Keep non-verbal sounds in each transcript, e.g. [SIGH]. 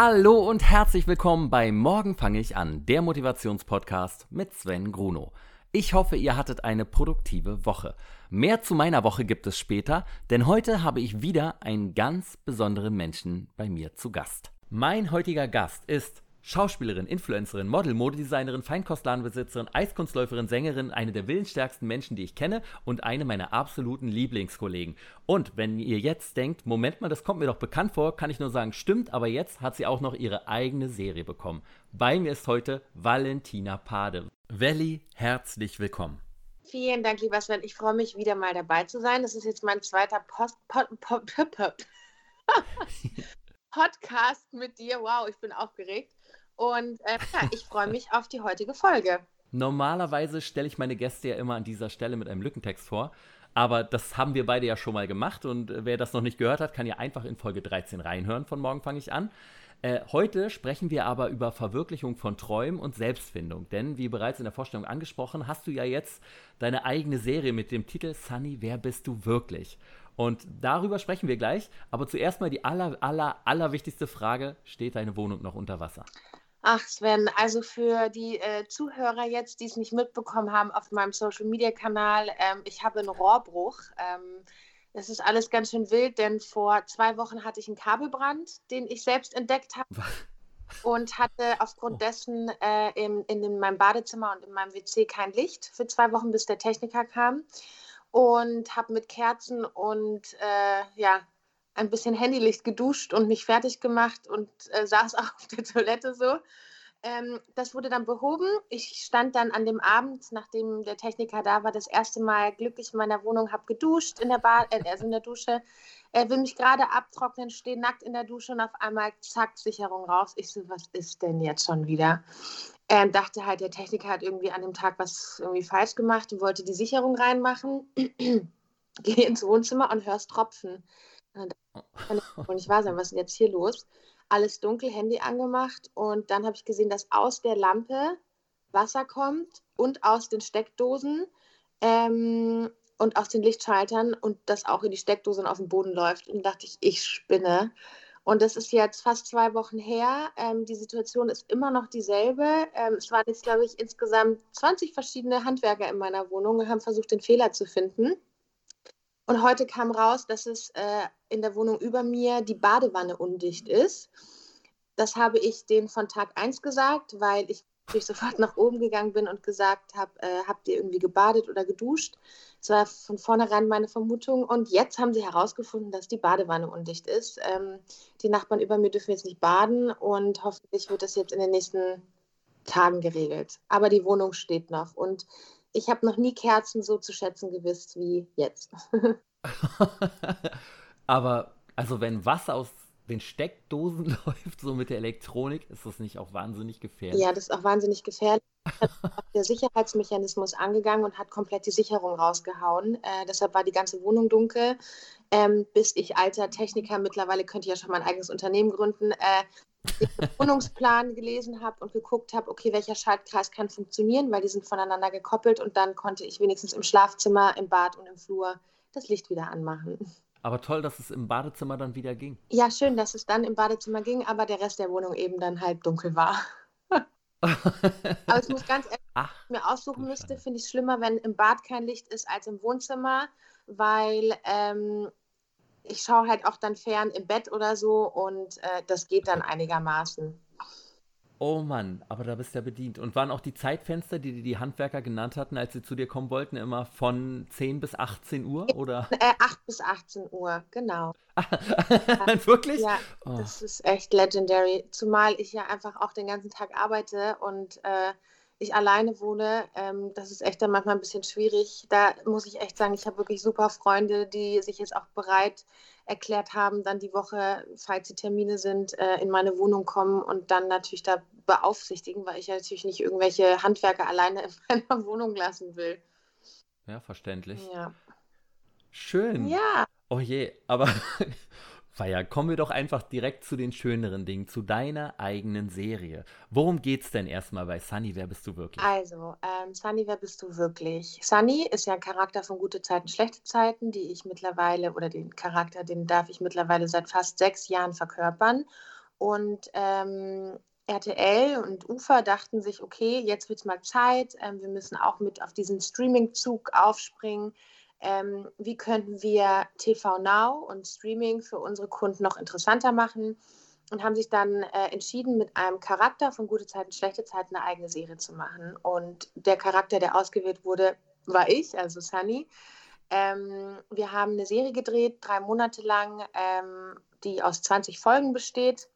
Hallo und herzlich willkommen bei Morgen fange ich an, der Motivationspodcast mit Sven Gruno. Ich hoffe, ihr hattet eine produktive Woche. Mehr zu meiner Woche gibt es später, denn heute habe ich wieder einen ganz besonderen Menschen bei mir zu Gast. Mein heutiger Gast ist Schauspielerin, Influencerin, Model, Modedesignerin, Feinkostladenbesitzerin, Eiskunstläuferin, Sängerin, eine der willensstärksten Menschen, die ich kenne und eine meiner absoluten Lieblingskollegen. Und wenn ihr jetzt denkt, Moment mal, das kommt mir doch bekannt vor, kann ich nur sagen, stimmt, aber jetzt hat sie auch noch ihre eigene Serie bekommen. Bei mir ist heute Valentina Pade. Welli, herzlich willkommen. Vielen Dank, lieber Sven. Ich freue mich, wieder mal dabei zu sein. Das ist jetzt mein zweiter Post, Pod, Pod, Pod, [LAUGHS] Podcast mit dir. Wow, ich bin aufgeregt. Und äh, ja, ich freue mich auf die heutige Folge. Normalerweise stelle ich meine Gäste ja immer an dieser Stelle mit einem Lückentext vor. Aber das haben wir beide ja schon mal gemacht. Und äh, wer das noch nicht gehört hat, kann ja einfach in Folge 13 reinhören. Von morgen fange ich an. Äh, heute sprechen wir aber über Verwirklichung von Träumen und Selbstfindung. Denn, wie bereits in der Vorstellung angesprochen, hast du ja jetzt deine eigene Serie mit dem Titel Sunny, wer bist du wirklich? Und darüber sprechen wir gleich. Aber zuerst mal die aller, aller, wichtigste Frage: Steht deine Wohnung noch unter Wasser? Ach Sven, also für die äh, Zuhörer jetzt, die es nicht mitbekommen haben auf meinem Social-Media-Kanal, ähm, ich habe einen Rohrbruch. Ähm, das ist alles ganz schön wild, denn vor zwei Wochen hatte ich einen Kabelbrand, den ich selbst entdeckt habe. und hatte aufgrund oh. dessen äh, in, in meinem Badezimmer und in meinem WC kein Licht für zwei Wochen, bis der Techniker kam. Und habe mit Kerzen und äh, ja, ein bisschen Handylicht geduscht und mich fertig gemacht und äh, saß auch [LAUGHS] auf der Toilette so. Ähm, das wurde dann behoben. Ich stand dann an dem Abend, nachdem der Techniker da war, das erste Mal glücklich in meiner Wohnung, habe geduscht in der Bad, äh, also in der Dusche. Er will mich gerade abtrocknen, stehe nackt in der Dusche und auf einmal zack, Sicherung raus. Ich so, was ist denn jetzt schon wieder? Er ähm, dachte halt, der Techniker hat irgendwie an dem Tag was irgendwie falsch gemacht und wollte die Sicherung reinmachen. [CLEARS THROAT] Gehe ins Wohnzimmer und hörst Tropfen. Und kann wohl nicht wahr sein, was ist denn jetzt hier los? Alles dunkel, Handy angemacht und dann habe ich gesehen, dass aus der Lampe Wasser kommt und aus den Steckdosen ähm, und aus den Lichtschaltern und das auch in die Steckdose und auf den Boden läuft. Und dachte ich, ich spinne. Und das ist jetzt fast zwei Wochen her. Ähm, die Situation ist immer noch dieselbe. Ähm, es waren jetzt, glaube ich, insgesamt 20 verschiedene Handwerker in meiner Wohnung und haben versucht, den Fehler zu finden. Und heute kam raus, dass es äh, in der Wohnung über mir die Badewanne undicht ist. Das habe ich denen von Tag 1 gesagt, weil ich [LAUGHS] sofort nach oben gegangen bin und gesagt habe, äh, habt ihr irgendwie gebadet oder geduscht? Das war von vornherein meine Vermutung. Und jetzt haben sie herausgefunden, dass die Badewanne undicht ist. Ähm, die Nachbarn über mir dürfen jetzt nicht baden und hoffentlich wird das jetzt in den nächsten Tagen geregelt. Aber die Wohnung steht noch. Und ich habe noch nie Kerzen so zu schätzen gewusst wie jetzt. [LAUGHS] Aber also wenn Wasser aus den Steckdosen [LAUGHS] läuft, so mit der Elektronik, ist das nicht auch wahnsinnig gefährlich? Ja, das ist auch wahnsinnig gefährlich. Der Sicherheitsmechanismus angegangen und hat komplett die Sicherung rausgehauen. Äh, deshalb war die ganze Wohnung dunkel. Ähm, bis ich alter Techniker, mittlerweile könnte ich ja schon mein eigenes Unternehmen gründen, äh, den [LAUGHS] Wohnungsplan gelesen habe und geguckt habe, okay, welcher Schaltkreis kann funktionieren, weil die sind voneinander gekoppelt und dann konnte ich wenigstens im Schlafzimmer, im Bad und im Flur das Licht wieder anmachen. Aber toll, dass es im Badezimmer dann wieder ging. Ja, schön, dass es dann im Badezimmer ging, aber der Rest der Wohnung eben dann halt dunkel war. Aber ich muss ganz ehrlich, [LAUGHS] Ach, mir aussuchen müsste, finde ich es schlimmer, wenn im Bad kein Licht ist als im Wohnzimmer, weil ähm, ich schaue halt auch dann fern im Bett oder so und äh, das geht dann einigermaßen. Oh Mann, aber da bist du ja bedient. Und waren auch die Zeitfenster, die die Handwerker genannt hatten, als sie zu dir kommen wollten, immer von 10 bis 18 Uhr, oder? Äh, 8 bis 18 Uhr, genau. [LAUGHS] Wirklich? Ja, oh. das ist echt legendary. Zumal ich ja einfach auch den ganzen Tag arbeite und äh, ich alleine wohne, ähm, das ist echt dann manchmal ein bisschen schwierig. Da muss ich echt sagen, ich habe wirklich super Freunde, die sich jetzt auch bereit erklärt haben, dann die Woche, falls die Termine sind, äh, in meine Wohnung kommen und dann natürlich da beaufsichtigen, weil ich ja natürlich nicht irgendwelche Handwerker alleine in [LAUGHS] meiner Wohnung lassen will. Ja, verständlich. Ja. Schön. Ja. Oh je, aber [LAUGHS] Feier, kommen wir doch einfach direkt zu den schöneren Dingen, zu deiner eigenen Serie. Worum geht's denn erstmal bei Sunny, wer bist du wirklich? Also, ähm, Sunny, wer bist du wirklich? Sunny ist ja ein Charakter von gute Zeiten, schlechte Zeiten, die ich mittlerweile, oder den Charakter, den darf ich mittlerweile seit fast sechs Jahren verkörpern. Und ähm, RTL und UFA dachten sich, okay, jetzt wird es mal Zeit, ähm, wir müssen auch mit auf diesen Streaming-Zug aufspringen. Ähm, wie könnten wir TV Now und Streaming für unsere Kunden noch interessanter machen? Und haben sich dann äh, entschieden, mit einem Charakter von Gute Zeiten, Schlechte Zeiten eine eigene Serie zu machen. Und der Charakter, der ausgewählt wurde, war ich, also Sunny. Ähm, wir haben eine Serie gedreht, drei Monate lang, ähm, die aus 20 Folgen besteht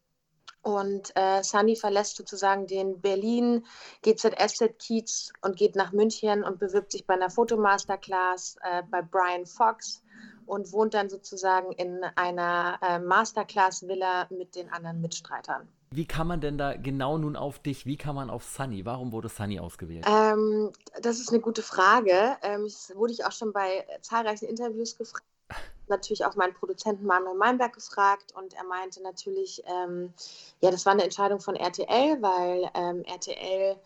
und äh, Sunny verlässt sozusagen den Berlin GZSZ Kiez und geht nach München und bewirbt sich bei einer Fotomasterclass äh, bei Brian Fox und wohnt dann sozusagen in einer äh, Masterclass-Villa mit den anderen Mitstreitern. Wie kann man denn da genau nun auf dich, wie kann man auf Sunny, warum wurde Sunny ausgewählt? Ähm, das ist eine gute Frage. Ähm, das wurde ich auch schon bei zahlreichen Interviews gefragt [LAUGHS] natürlich auch meinen Produzenten Manuel Meinberg gefragt und er meinte natürlich, ähm, ja, das war eine Entscheidung von RTL, weil ähm, RTL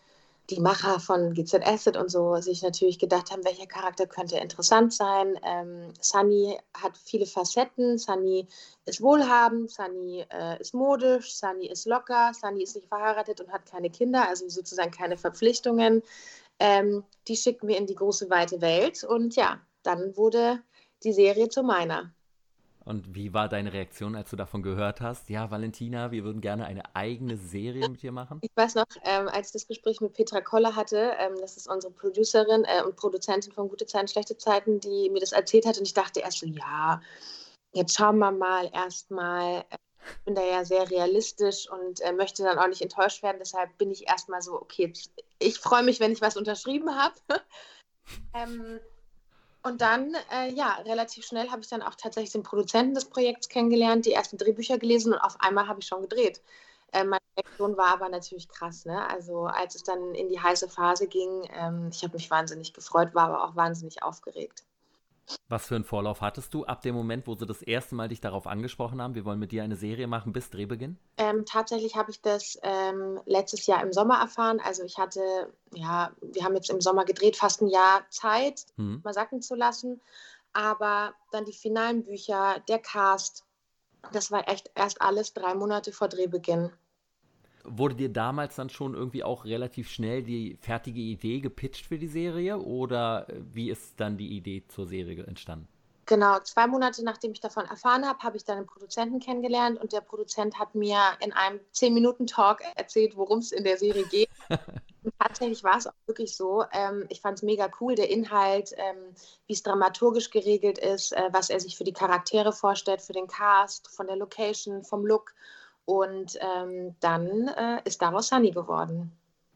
die Macher von GZ Acid und so sich natürlich gedacht haben, welcher Charakter könnte interessant sein. Ähm, Sunny hat viele Facetten. Sunny ist wohlhabend, Sunny äh, ist modisch, Sunny ist locker, Sunny ist nicht verheiratet und hat keine Kinder, also sozusagen keine Verpflichtungen. Ähm, die schicken wir in die große weite Welt und ja, dann wurde die Serie zu meiner. Und wie war deine Reaktion, als du davon gehört hast? Ja, Valentina, wir würden gerne eine eigene Serie mit dir machen. Ich weiß noch, ähm, als ich das Gespräch mit Petra Koller hatte, ähm, das ist unsere Producerin äh, und Produzentin von Gute Zeiten, Schlechte Zeiten, die mir das erzählt hat. Und ich dachte erst so, ja, jetzt schauen wir mal erstmal. Ich bin da ja sehr realistisch und äh, möchte dann auch nicht enttäuscht werden. Deshalb bin ich erstmal so, okay, ich freue mich, wenn ich was unterschrieben habe. [LAUGHS] ähm, und dann, äh, ja, relativ schnell habe ich dann auch tatsächlich den Produzenten des Projekts kennengelernt, die ersten Drehbücher gelesen und auf einmal habe ich schon gedreht. Äh, meine Reaktion war aber natürlich krass. Ne? Also als es dann in die heiße Phase ging, ähm, ich habe mich wahnsinnig gefreut, war aber auch wahnsinnig aufgeregt. Was für einen Vorlauf hattest du ab dem Moment, wo sie das erste Mal dich darauf angesprochen haben, wir wollen mit dir eine Serie machen bis Drehbeginn? Ähm, tatsächlich habe ich das ähm, letztes Jahr im Sommer erfahren. Also ich hatte, ja, wir haben jetzt im Sommer gedreht, fast ein Jahr Zeit, hm. mal sacken zu lassen. Aber dann die finalen Bücher, der Cast, das war echt erst alles drei Monate vor Drehbeginn. Wurde dir damals dann schon irgendwie auch relativ schnell die fertige Idee gepitcht für die Serie oder äh, wie ist dann die Idee zur Serie entstanden? Genau, zwei Monate nachdem ich davon erfahren habe, habe ich dann einen Produzenten kennengelernt und der Produzent hat mir in einem 10-Minuten-Talk erzählt, worum es in der Serie geht. [LAUGHS] und tatsächlich war es auch wirklich so. Ähm, ich fand es mega cool, der Inhalt, ähm, wie es dramaturgisch geregelt ist, äh, was er sich für die Charaktere vorstellt, für den Cast, von der Location, vom Look. Und ähm, dann äh, ist daraus Sunny geworden.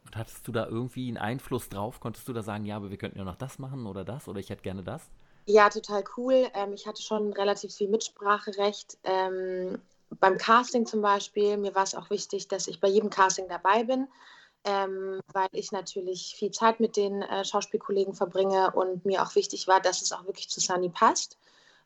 Und hattest du da irgendwie einen Einfluss drauf? Konntest du da sagen, ja, aber wir könnten ja noch das machen oder das oder ich hätte gerne das? Ja, total cool. Ähm, ich hatte schon relativ viel Mitspracherecht. Ähm, beim Casting zum Beispiel, mir war es auch wichtig, dass ich bei jedem Casting dabei bin, ähm, weil ich natürlich viel Zeit mit den äh, Schauspielkollegen verbringe und mir auch wichtig war, dass es auch wirklich zu Sunny passt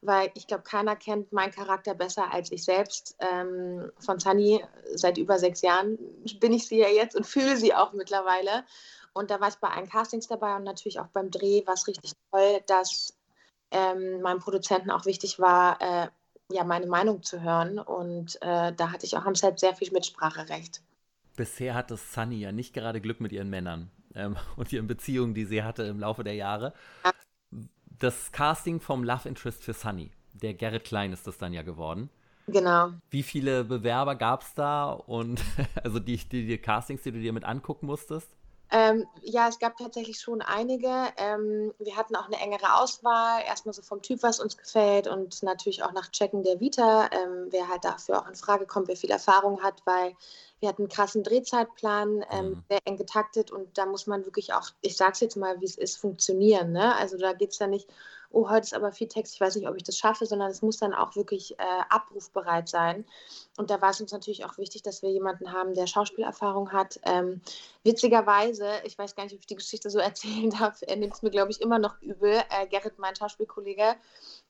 weil ich glaube, keiner kennt meinen Charakter besser als ich selbst. Ähm, von Sunny seit über sechs Jahren bin ich sie ja jetzt und fühle sie auch mittlerweile. Und da war ich bei allen Castings dabei und natürlich auch beim Dreh war es richtig toll, dass ähm, meinem Produzenten auch wichtig war, äh, ja, meine Meinung zu hören. Und äh, da hatte ich auch am Set sehr viel Mitspracherecht. Bisher hatte Sunny ja nicht gerade Glück mit ihren Männern ähm, [LAUGHS] und ihren Beziehungen, die sie hatte im Laufe der Jahre. Ja das Casting vom Love Interest für Sunny. Der Gerrit Klein ist das dann ja geworden. Genau. Wie viele Bewerber gab es da und [LAUGHS] also die, die, die, Castings, die du dir mit angucken musstest? Ähm, ja, es gab tatsächlich schon einige. Ähm, wir hatten auch eine engere Auswahl, erstmal so vom Typ, was uns gefällt und natürlich auch nach Checken der Vita, ähm, wer halt dafür auch in Frage kommt, wer viel Erfahrung hat, weil wir hatten einen krassen Drehzeitplan, ähm, mhm. sehr eng getaktet und da muss man wirklich auch, ich sag's jetzt mal, wie es ist, funktionieren. Ne? Also da geht es dann nicht, oh, heute ist aber viel Text, ich weiß nicht, ob ich das schaffe, sondern es muss dann auch wirklich äh, abrufbereit sein. Und da war es uns natürlich auch wichtig, dass wir jemanden haben, der Schauspielerfahrung hat. Ähm, witzigerweise, ich weiß gar nicht, ob ich die Geschichte so [LAUGHS] erzählen darf, er nimmt es mir, glaube ich, immer noch übel. Äh, Gerrit, mein Schauspielkollege,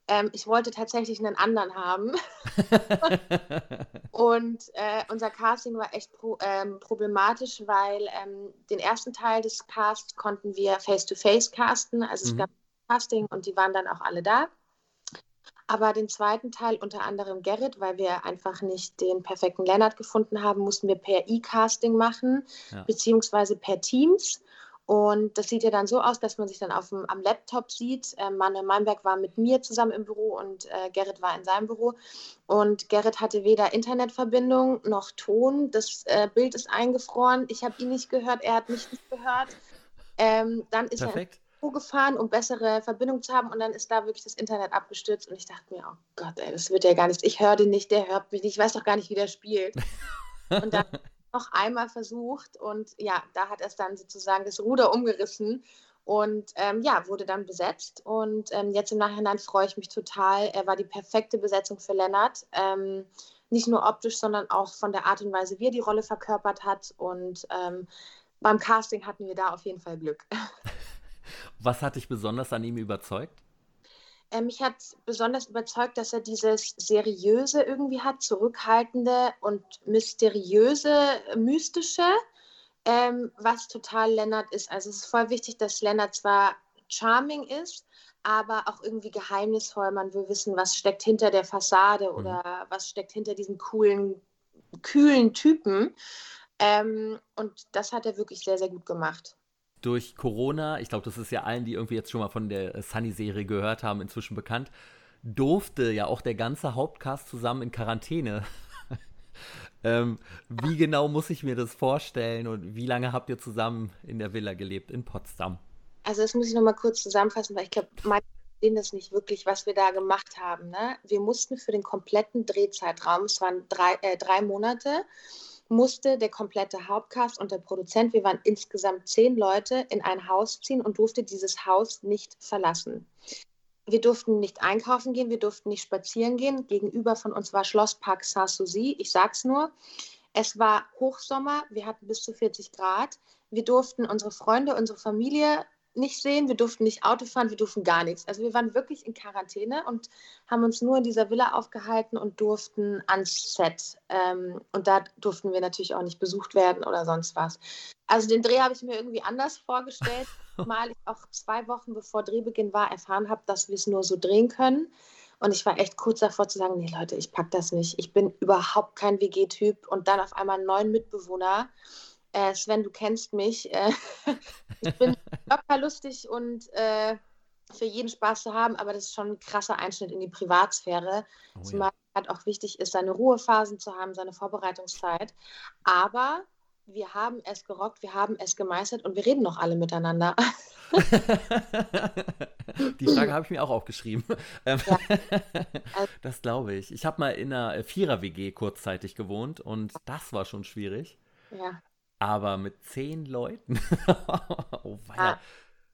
ähm, ich wollte tatsächlich einen anderen haben. [LAUGHS] und äh, unser Casting war echt pro, ähm, problematisch, weil ähm, den ersten Teil des Casts konnten wir face-to-face -face casten. Also mhm. es gab Casting und die waren dann auch alle da. Aber den zweiten Teil unter anderem Gerrit, weil wir einfach nicht den perfekten Lennart gefunden haben, mussten wir per E-Casting machen, ja. beziehungsweise per Teams. Und das sieht ja dann so aus, dass man sich dann auf dem, am Laptop sieht. Äh, Manuel Meinberg war mit mir zusammen im Büro und äh, Gerrit war in seinem Büro. Und Gerrit hatte weder Internetverbindung noch Ton. Das äh, Bild ist eingefroren. Ich habe ihn nicht gehört, er hat mich nicht gehört. Ähm, dann ist Perfekt. er Büro gefahren, um bessere Verbindung zu haben. Und dann ist da wirklich das Internet abgestürzt. Und ich dachte mir, oh Gott, ey, das wird ja gar nichts. Ich höre den nicht, der hört mich nicht. Ich weiß doch gar nicht, wie der spielt. [LAUGHS] Und dann noch einmal versucht und ja, da hat er es dann sozusagen das Ruder umgerissen und ähm, ja, wurde dann besetzt. Und ähm, jetzt im Nachhinein freue ich mich total. Er war die perfekte Besetzung für Lennart. Ähm, nicht nur optisch, sondern auch von der Art und Weise, wie er die Rolle verkörpert hat. Und ähm, beim Casting hatten wir da auf jeden Fall Glück. [LAUGHS] Was hat dich besonders an ihm überzeugt? Äh, mich hat besonders überzeugt, dass er dieses seriöse irgendwie hat, zurückhaltende und mysteriöse, mystische, ähm, was total Lennart ist. Also es ist voll wichtig, dass Lennart zwar charming ist, aber auch irgendwie geheimnisvoll. Man will wissen, was steckt hinter der Fassade mhm. oder was steckt hinter diesem coolen, kühlen Typen. Ähm, und das hat er wirklich sehr, sehr gut gemacht durch Corona, ich glaube, das ist ja allen, die irgendwie jetzt schon mal von der Sunny-Serie gehört haben, inzwischen bekannt, durfte ja auch der ganze Hauptcast zusammen in Quarantäne. [LAUGHS] ähm, wie genau muss ich mir das vorstellen und wie lange habt ihr zusammen in der Villa gelebt in Potsdam? Also das muss ich nochmal kurz zusammenfassen, weil ich glaube, manche sehen das nicht wirklich, was wir da gemacht haben. Ne? Wir mussten für den kompletten Drehzeitraum, es waren drei, äh, drei Monate, musste der komplette Hauptcast und der Produzent, wir waren insgesamt zehn Leute, in ein Haus ziehen und durfte dieses Haus nicht verlassen. Wir durften nicht einkaufen gehen, wir durften nicht spazieren gehen. Gegenüber von uns war Schlosspark Sanssouci. Ich sag's nur. Es war Hochsommer, wir hatten bis zu 40 Grad. Wir durften unsere Freunde, unsere Familie nicht sehen, wir durften nicht Auto fahren, wir durften gar nichts. Also wir waren wirklich in Quarantäne und haben uns nur in dieser Villa aufgehalten und durften ans Set. Ähm, und da durften wir natürlich auch nicht besucht werden oder sonst was. Also den Dreh habe ich mir irgendwie anders vorgestellt, [LAUGHS] mal ich auch zwei Wochen bevor Drehbeginn war erfahren habe, dass wir es nur so drehen können. Und ich war echt kurz davor zu sagen, nee Leute, ich packe das nicht. Ich bin überhaupt kein WG-Typ und dann auf einmal neuen Mitbewohner äh, Sven, du kennst mich. Äh, [LAUGHS] ich bin locker lustig und äh, für jeden Spaß zu haben, aber das ist schon ein krasser Einschnitt in die Privatsphäre. Oh, Zumal ja. halt auch wichtig ist, seine Ruhephasen zu haben, seine Vorbereitungszeit. Aber wir haben es gerockt, wir haben es gemeistert und wir reden noch alle miteinander. [LAUGHS] Die Frage habe ich mir auch aufgeschrieben. Ähm, ja. Also, [LAUGHS] das glaube ich. Ich habe mal in einer Vierer-WG kurzzeitig gewohnt und das war schon schwierig. Ja. Aber mit zehn Leuten. [LAUGHS] oh, ah.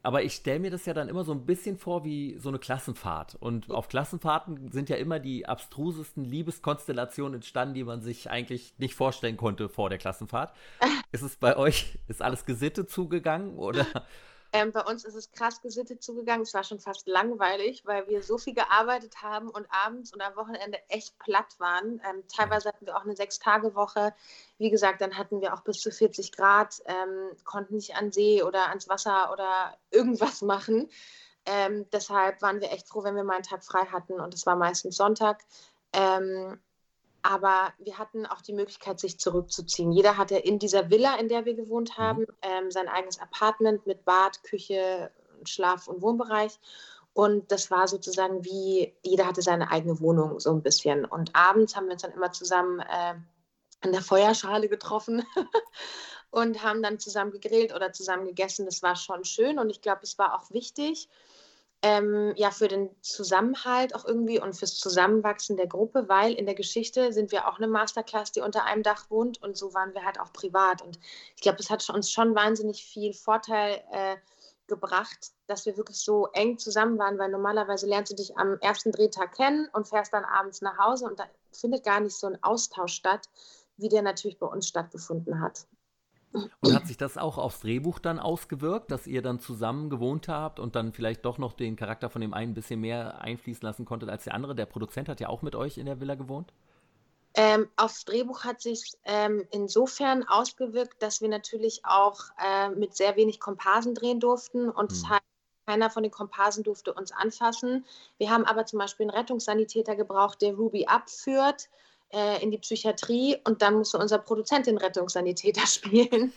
Aber ich stelle mir das ja dann immer so ein bisschen vor wie so eine Klassenfahrt. Und auf Klassenfahrten sind ja immer die abstrusesten Liebeskonstellationen entstanden, die man sich eigentlich nicht vorstellen konnte vor der Klassenfahrt. [LAUGHS] ist es bei euch, ist alles gesittet zugegangen oder [LAUGHS] ähm, bei uns ist es krass gesittet zugegangen. Es war schon fast langweilig, weil wir so viel gearbeitet haben und abends und am Wochenende echt platt waren. Ähm, teilweise hatten wir auch eine Sechs-Tage-Woche. Wie gesagt, dann hatten wir auch bis zu 40 Grad, ähm, konnten nicht an See oder ans Wasser oder irgendwas machen. Ähm, deshalb waren wir echt froh, wenn wir mal einen Tag frei hatten und es war meistens Sonntag. Ähm, aber wir hatten auch die Möglichkeit, sich zurückzuziehen. Jeder hatte in dieser Villa, in der wir gewohnt mhm. haben, ähm, sein eigenes Apartment mit Bad, Küche, Schlaf- und Wohnbereich. Und das war sozusagen wie, jeder hatte seine eigene Wohnung so ein bisschen. Und abends haben wir uns dann immer zusammen äh, in der Feuerschale getroffen [LAUGHS] und haben dann zusammen gegrillt oder zusammen gegessen. Das war schon schön und ich glaube, es war auch wichtig ähm, ja für den Zusammenhalt auch irgendwie und fürs Zusammenwachsen der Gruppe, weil in der Geschichte sind wir auch eine Masterclass, die unter einem Dach wohnt und so waren wir halt auch privat. Und ich glaube, das hat uns schon wahnsinnig viel Vorteil äh, gebracht, dass wir wirklich so eng zusammen waren, weil normalerweise lernst du dich am ersten Drehtag kennen und fährst dann abends nach Hause und da findet gar nicht so ein Austausch statt, wie der natürlich bei uns stattgefunden hat. Und hat sich das auch aufs Drehbuch dann ausgewirkt, dass ihr dann zusammen gewohnt habt und dann vielleicht doch noch den Charakter von dem einen ein bisschen mehr einfließen lassen konntet als der andere? Der Produzent hat ja auch mit euch in der Villa gewohnt. Ähm, aufs Drehbuch hat sich ähm, insofern ausgewirkt, dass wir natürlich auch äh, mit sehr wenig Komparsen drehen durften und hm. es keiner von den Komparsen durfte uns anfassen. Wir haben aber zum Beispiel einen Rettungssanitäter gebraucht, der Ruby abführt äh, in die Psychiatrie und dann musste unser Produzent den Rettungssanitäter [LAUGHS] spielen.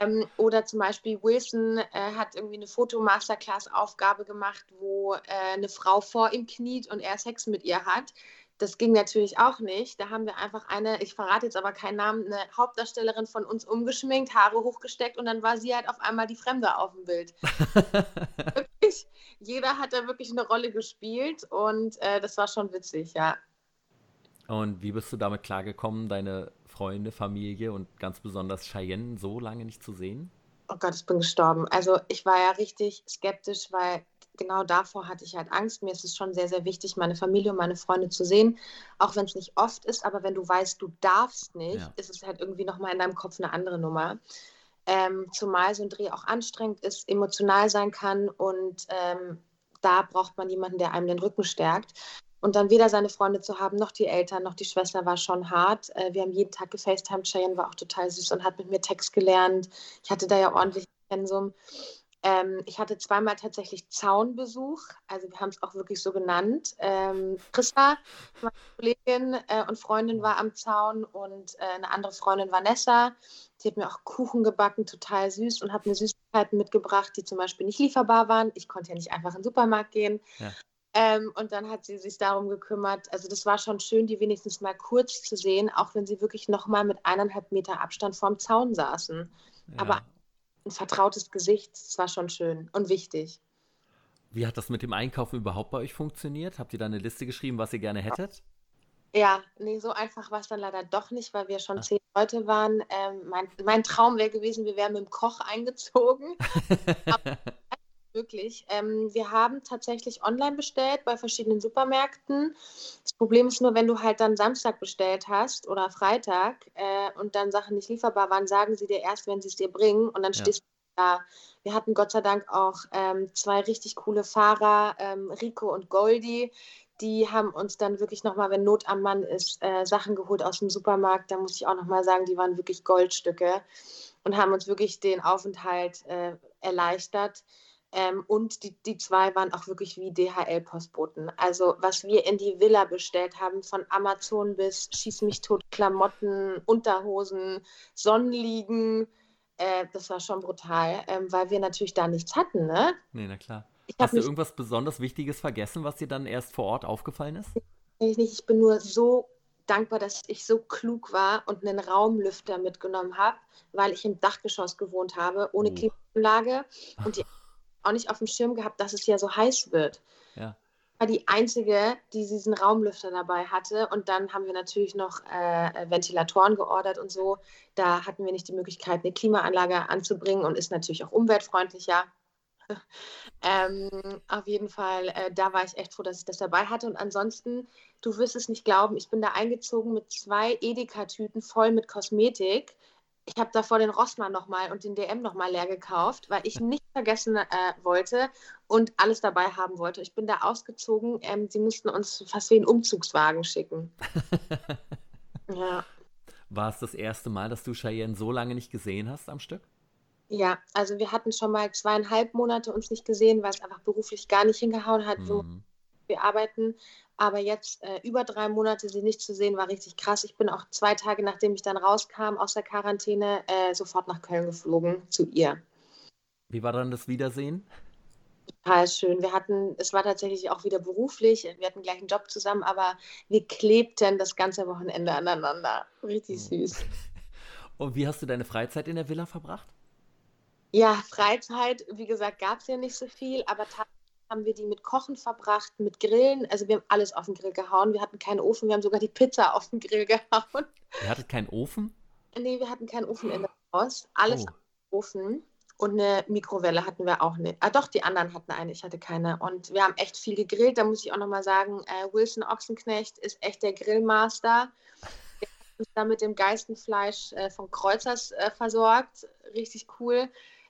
ähm, oder zum Beispiel Wilson äh, hat irgendwie eine Fotomasterclass-Aufgabe gemacht, wo äh, eine Frau vor ihm kniet und er Sex mit ihr hat. Das ging natürlich auch nicht. Da haben wir einfach eine, ich verrate jetzt aber keinen Namen, eine Hauptdarstellerin von uns umgeschminkt, Haare hochgesteckt und dann war sie halt auf einmal die Fremde auf dem Bild. [LAUGHS] wirklich, jeder hat da wirklich eine Rolle gespielt und äh, das war schon witzig, ja. Und wie bist du damit klargekommen, deine Freunde, Familie und ganz besonders Cheyenne so lange nicht zu sehen? Oh Gott, ich bin gestorben. Also ich war ja richtig skeptisch, weil genau davor hatte ich halt Angst. Mir ist es schon sehr, sehr wichtig, meine Familie und meine Freunde zu sehen, auch wenn es nicht oft ist. Aber wenn du weißt, du darfst nicht, ja. ist es halt irgendwie nochmal in deinem Kopf eine andere Nummer. Ähm, zumal so ein Dreh auch anstrengend ist, emotional sein kann und ähm, da braucht man jemanden, der einem den Rücken stärkt. Und dann weder seine Freunde zu haben, noch die Eltern, noch die Schwester war schon hart. Äh, wir haben jeden Tag gefacetimed. Cheyenne war auch total süß und hat mit mir Text gelernt. Ich hatte da ja ordentlich Pensum. Ähm, ich hatte zweimal tatsächlich Zaunbesuch, also wir haben es auch wirklich so genannt. Ähm, Christa, meine Kollegin äh, und Freundin, war am Zaun und äh, eine andere Freundin, Vanessa, die hat mir auch Kuchen gebacken, total süß und hat mir Süßigkeiten mitgebracht, die zum Beispiel nicht lieferbar waren. Ich konnte ja nicht einfach in den Supermarkt gehen. Ja. Ähm, und dann hat sie sich darum gekümmert. Also das war schon schön, die wenigstens mal kurz zu sehen, auch wenn sie wirklich noch mal mit eineinhalb Meter Abstand vorm Zaun saßen. Ja. Aber ein vertrautes Gesicht, das war schon schön und wichtig. Wie hat das mit dem Einkaufen überhaupt bei euch funktioniert? Habt ihr da eine Liste geschrieben, was ihr gerne hättet? Ja, nee, so einfach war es dann leider doch nicht, weil wir schon Ach. zehn Leute waren. Ähm, mein, mein Traum wäre gewesen, wir wären mit dem Koch eingezogen. [LAUGHS] Aber wirklich. Ähm, wir haben tatsächlich online bestellt bei verschiedenen Supermärkten. Das Problem ist nur, wenn du halt dann Samstag bestellt hast oder Freitag äh, und dann Sachen nicht lieferbar waren, sagen sie dir erst, wenn sie es dir bringen und dann ja. stehst du da. Wir hatten Gott sei Dank auch ähm, zwei richtig coole Fahrer, ähm, Rico und Goldie. Die haben uns dann wirklich nochmal, wenn Not am Mann ist, äh, Sachen geholt aus dem Supermarkt. Da muss ich auch nochmal sagen, die waren wirklich Goldstücke und haben uns wirklich den Aufenthalt äh, erleichtert. Ähm, und die, die zwei waren auch wirklich wie DHL-Postboten. Also was wir in die Villa bestellt haben, von Amazon bis Schieß mich tot, Klamotten, Unterhosen, Sonnenliegen, äh, das war schon brutal, ähm, weil wir natürlich da nichts hatten, ne? Nee, na klar. Hast du irgendwas besonders Wichtiges vergessen, was dir dann erst vor Ort aufgefallen ist? Ich nicht. Ich bin nur so dankbar, dass ich so klug war und einen Raumlüfter mitgenommen habe, weil ich im Dachgeschoss gewohnt habe, ohne oh. Klimaanlage. Und die auch nicht auf dem Schirm gehabt, dass es ja so heiß wird. Ja. War die einzige, die diesen Raumlüfter dabei hatte. Und dann haben wir natürlich noch äh, Ventilatoren geordert und so. Da hatten wir nicht die Möglichkeit, eine Klimaanlage anzubringen und ist natürlich auch umweltfreundlicher. [LAUGHS] ähm, auf jeden Fall, äh, da war ich echt froh, dass ich das dabei hatte. Und ansonsten, du wirst es nicht glauben, ich bin da eingezogen mit zwei Edeka-Tüten voll mit Kosmetik ich habe davor den Rossmann nochmal und den DM nochmal leer gekauft, weil ich nicht vergessen äh, wollte und alles dabei haben wollte. Ich bin da ausgezogen. Ähm, sie mussten uns fast wie einen Umzugswagen schicken. [LAUGHS] ja. War es das erste Mal, dass du Cheyenne so lange nicht gesehen hast am Stück? Ja, also wir hatten schon mal zweieinhalb Monate uns nicht gesehen, weil es einfach beruflich gar nicht hingehauen hat. Mhm. Wir arbeiten. Aber jetzt äh, über drei Monate sie nicht zu sehen, war richtig krass. Ich bin auch zwei Tage, nachdem ich dann rauskam aus der Quarantäne, äh, sofort nach Köln geflogen zu ihr. Wie war dann das Wiedersehen? Total schön. Wir hatten, es war tatsächlich auch wieder beruflich. Wir hatten gleich einen Job zusammen, aber wir klebten das ganze Wochenende aneinander. Richtig hm. süß. [LAUGHS] Und wie hast du deine Freizeit in der Villa verbracht? Ja, Freizeit, wie gesagt, gab es ja nicht so viel, aber tatsächlich haben wir die mit Kochen verbracht, mit Grillen. Also wir haben alles auf den Grill gehauen. Wir hatten keinen Ofen, wir haben sogar die Pizza auf den Grill gehauen. Ihr hattet keinen Ofen? Nee, wir hatten keinen Ofen in der Haus. Alles oh. auf den Ofen. Und eine Mikrowelle hatten wir auch nicht. Ah, doch, die anderen hatten eine, ich hatte keine. Und wir haben echt viel gegrillt. Da muss ich auch nochmal sagen, äh, Wilson Ochsenknecht ist echt der Grillmaster. Der hat uns da mit dem Geistenfleisch äh, von Kreuzers äh, versorgt. Richtig cool.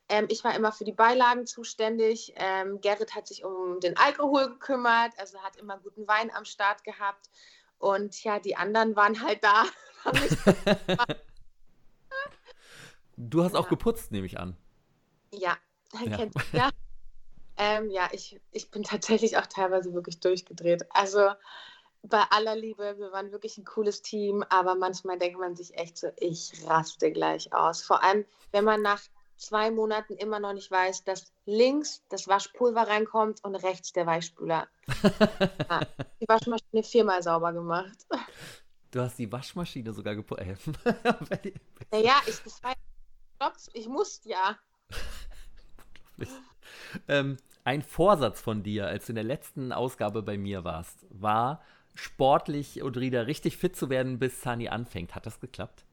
Ähm, ich war immer für die Beilagen zuständig. Ähm, Gerrit hat sich um den Alkohol gekümmert, also hat immer guten Wein am Start gehabt. Und ja, die anderen waren halt da. [LAUGHS] du hast auch geputzt, nehme ich an. Ja, [LAUGHS] ja. Kennt, ja. Ähm, ja, ich, ich bin tatsächlich auch teilweise wirklich durchgedreht. Also bei aller Liebe, wir waren wirklich ein cooles Team, aber manchmal denkt man sich echt so, ich raste gleich aus. Vor allem, wenn man nach zwei Monaten immer noch nicht weiß, dass links das Waschpulver reinkommt und rechts der Weichspüler. [LAUGHS] ja, die Waschmaschine viermal sauber gemacht. Du hast die Waschmaschine sogar geputzt. [LAUGHS] naja, ich, das war ich musste ja. ähm, ein Vorsatz von dir, als du in der letzten Ausgabe bei mir warst, war, sportlich und wieder richtig fit zu werden, bis Sani anfängt. Hat das geklappt?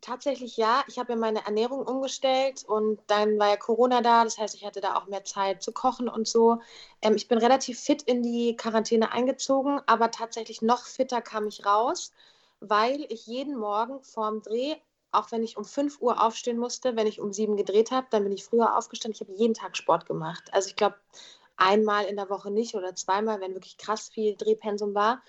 Tatsächlich ja. Ich habe ja meine Ernährung umgestellt und dann war ja Corona da. Das heißt, ich hatte da auch mehr Zeit zu kochen und so. Ähm, ich bin relativ fit in die Quarantäne eingezogen, aber tatsächlich noch fitter kam ich raus, weil ich jeden Morgen vorm Dreh auch wenn ich um 5 Uhr aufstehen musste, wenn ich um 7 gedreht habe, dann bin ich früher aufgestanden. Ich habe jeden Tag Sport gemacht. Also ich glaube, einmal in der Woche nicht oder zweimal, wenn wirklich krass viel Drehpensum war.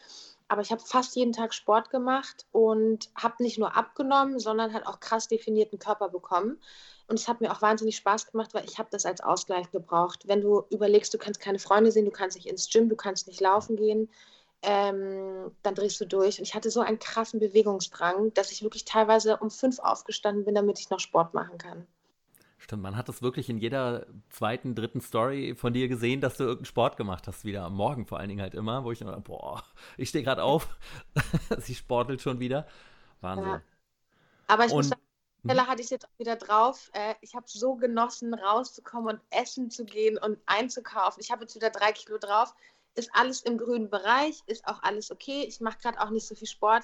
Aber ich habe fast jeden Tag Sport gemacht und habe nicht nur abgenommen, sondern halt auch krass definierten Körper bekommen. Und es hat mir auch wahnsinnig Spaß gemacht, weil ich habe das als Ausgleich gebraucht. Wenn du überlegst, du kannst keine Freunde sehen, du kannst nicht ins Gym, du kannst nicht laufen gehen, ähm, dann drehst du durch. Und ich hatte so einen krassen Bewegungsdrang, dass ich wirklich teilweise um fünf aufgestanden bin, damit ich noch Sport machen kann. Stimmt, man hat das wirklich in jeder zweiten, dritten Story von dir gesehen, dass du irgendeinen Sport gemacht hast, wieder am Morgen vor allen Dingen halt immer, wo ich immer, boah, ich stehe gerade auf, [LAUGHS] sie sportelt schon wieder. Wahnsinn. Ja. Aber ich und, muss sagen, Stelle hm? hatte ich es jetzt auch wieder drauf. Äh, ich habe so genossen, rauszukommen und essen zu gehen und einzukaufen. Ich habe jetzt wieder drei Kilo drauf. Ist alles im grünen Bereich, ist auch alles okay. Ich mache gerade auch nicht so viel Sport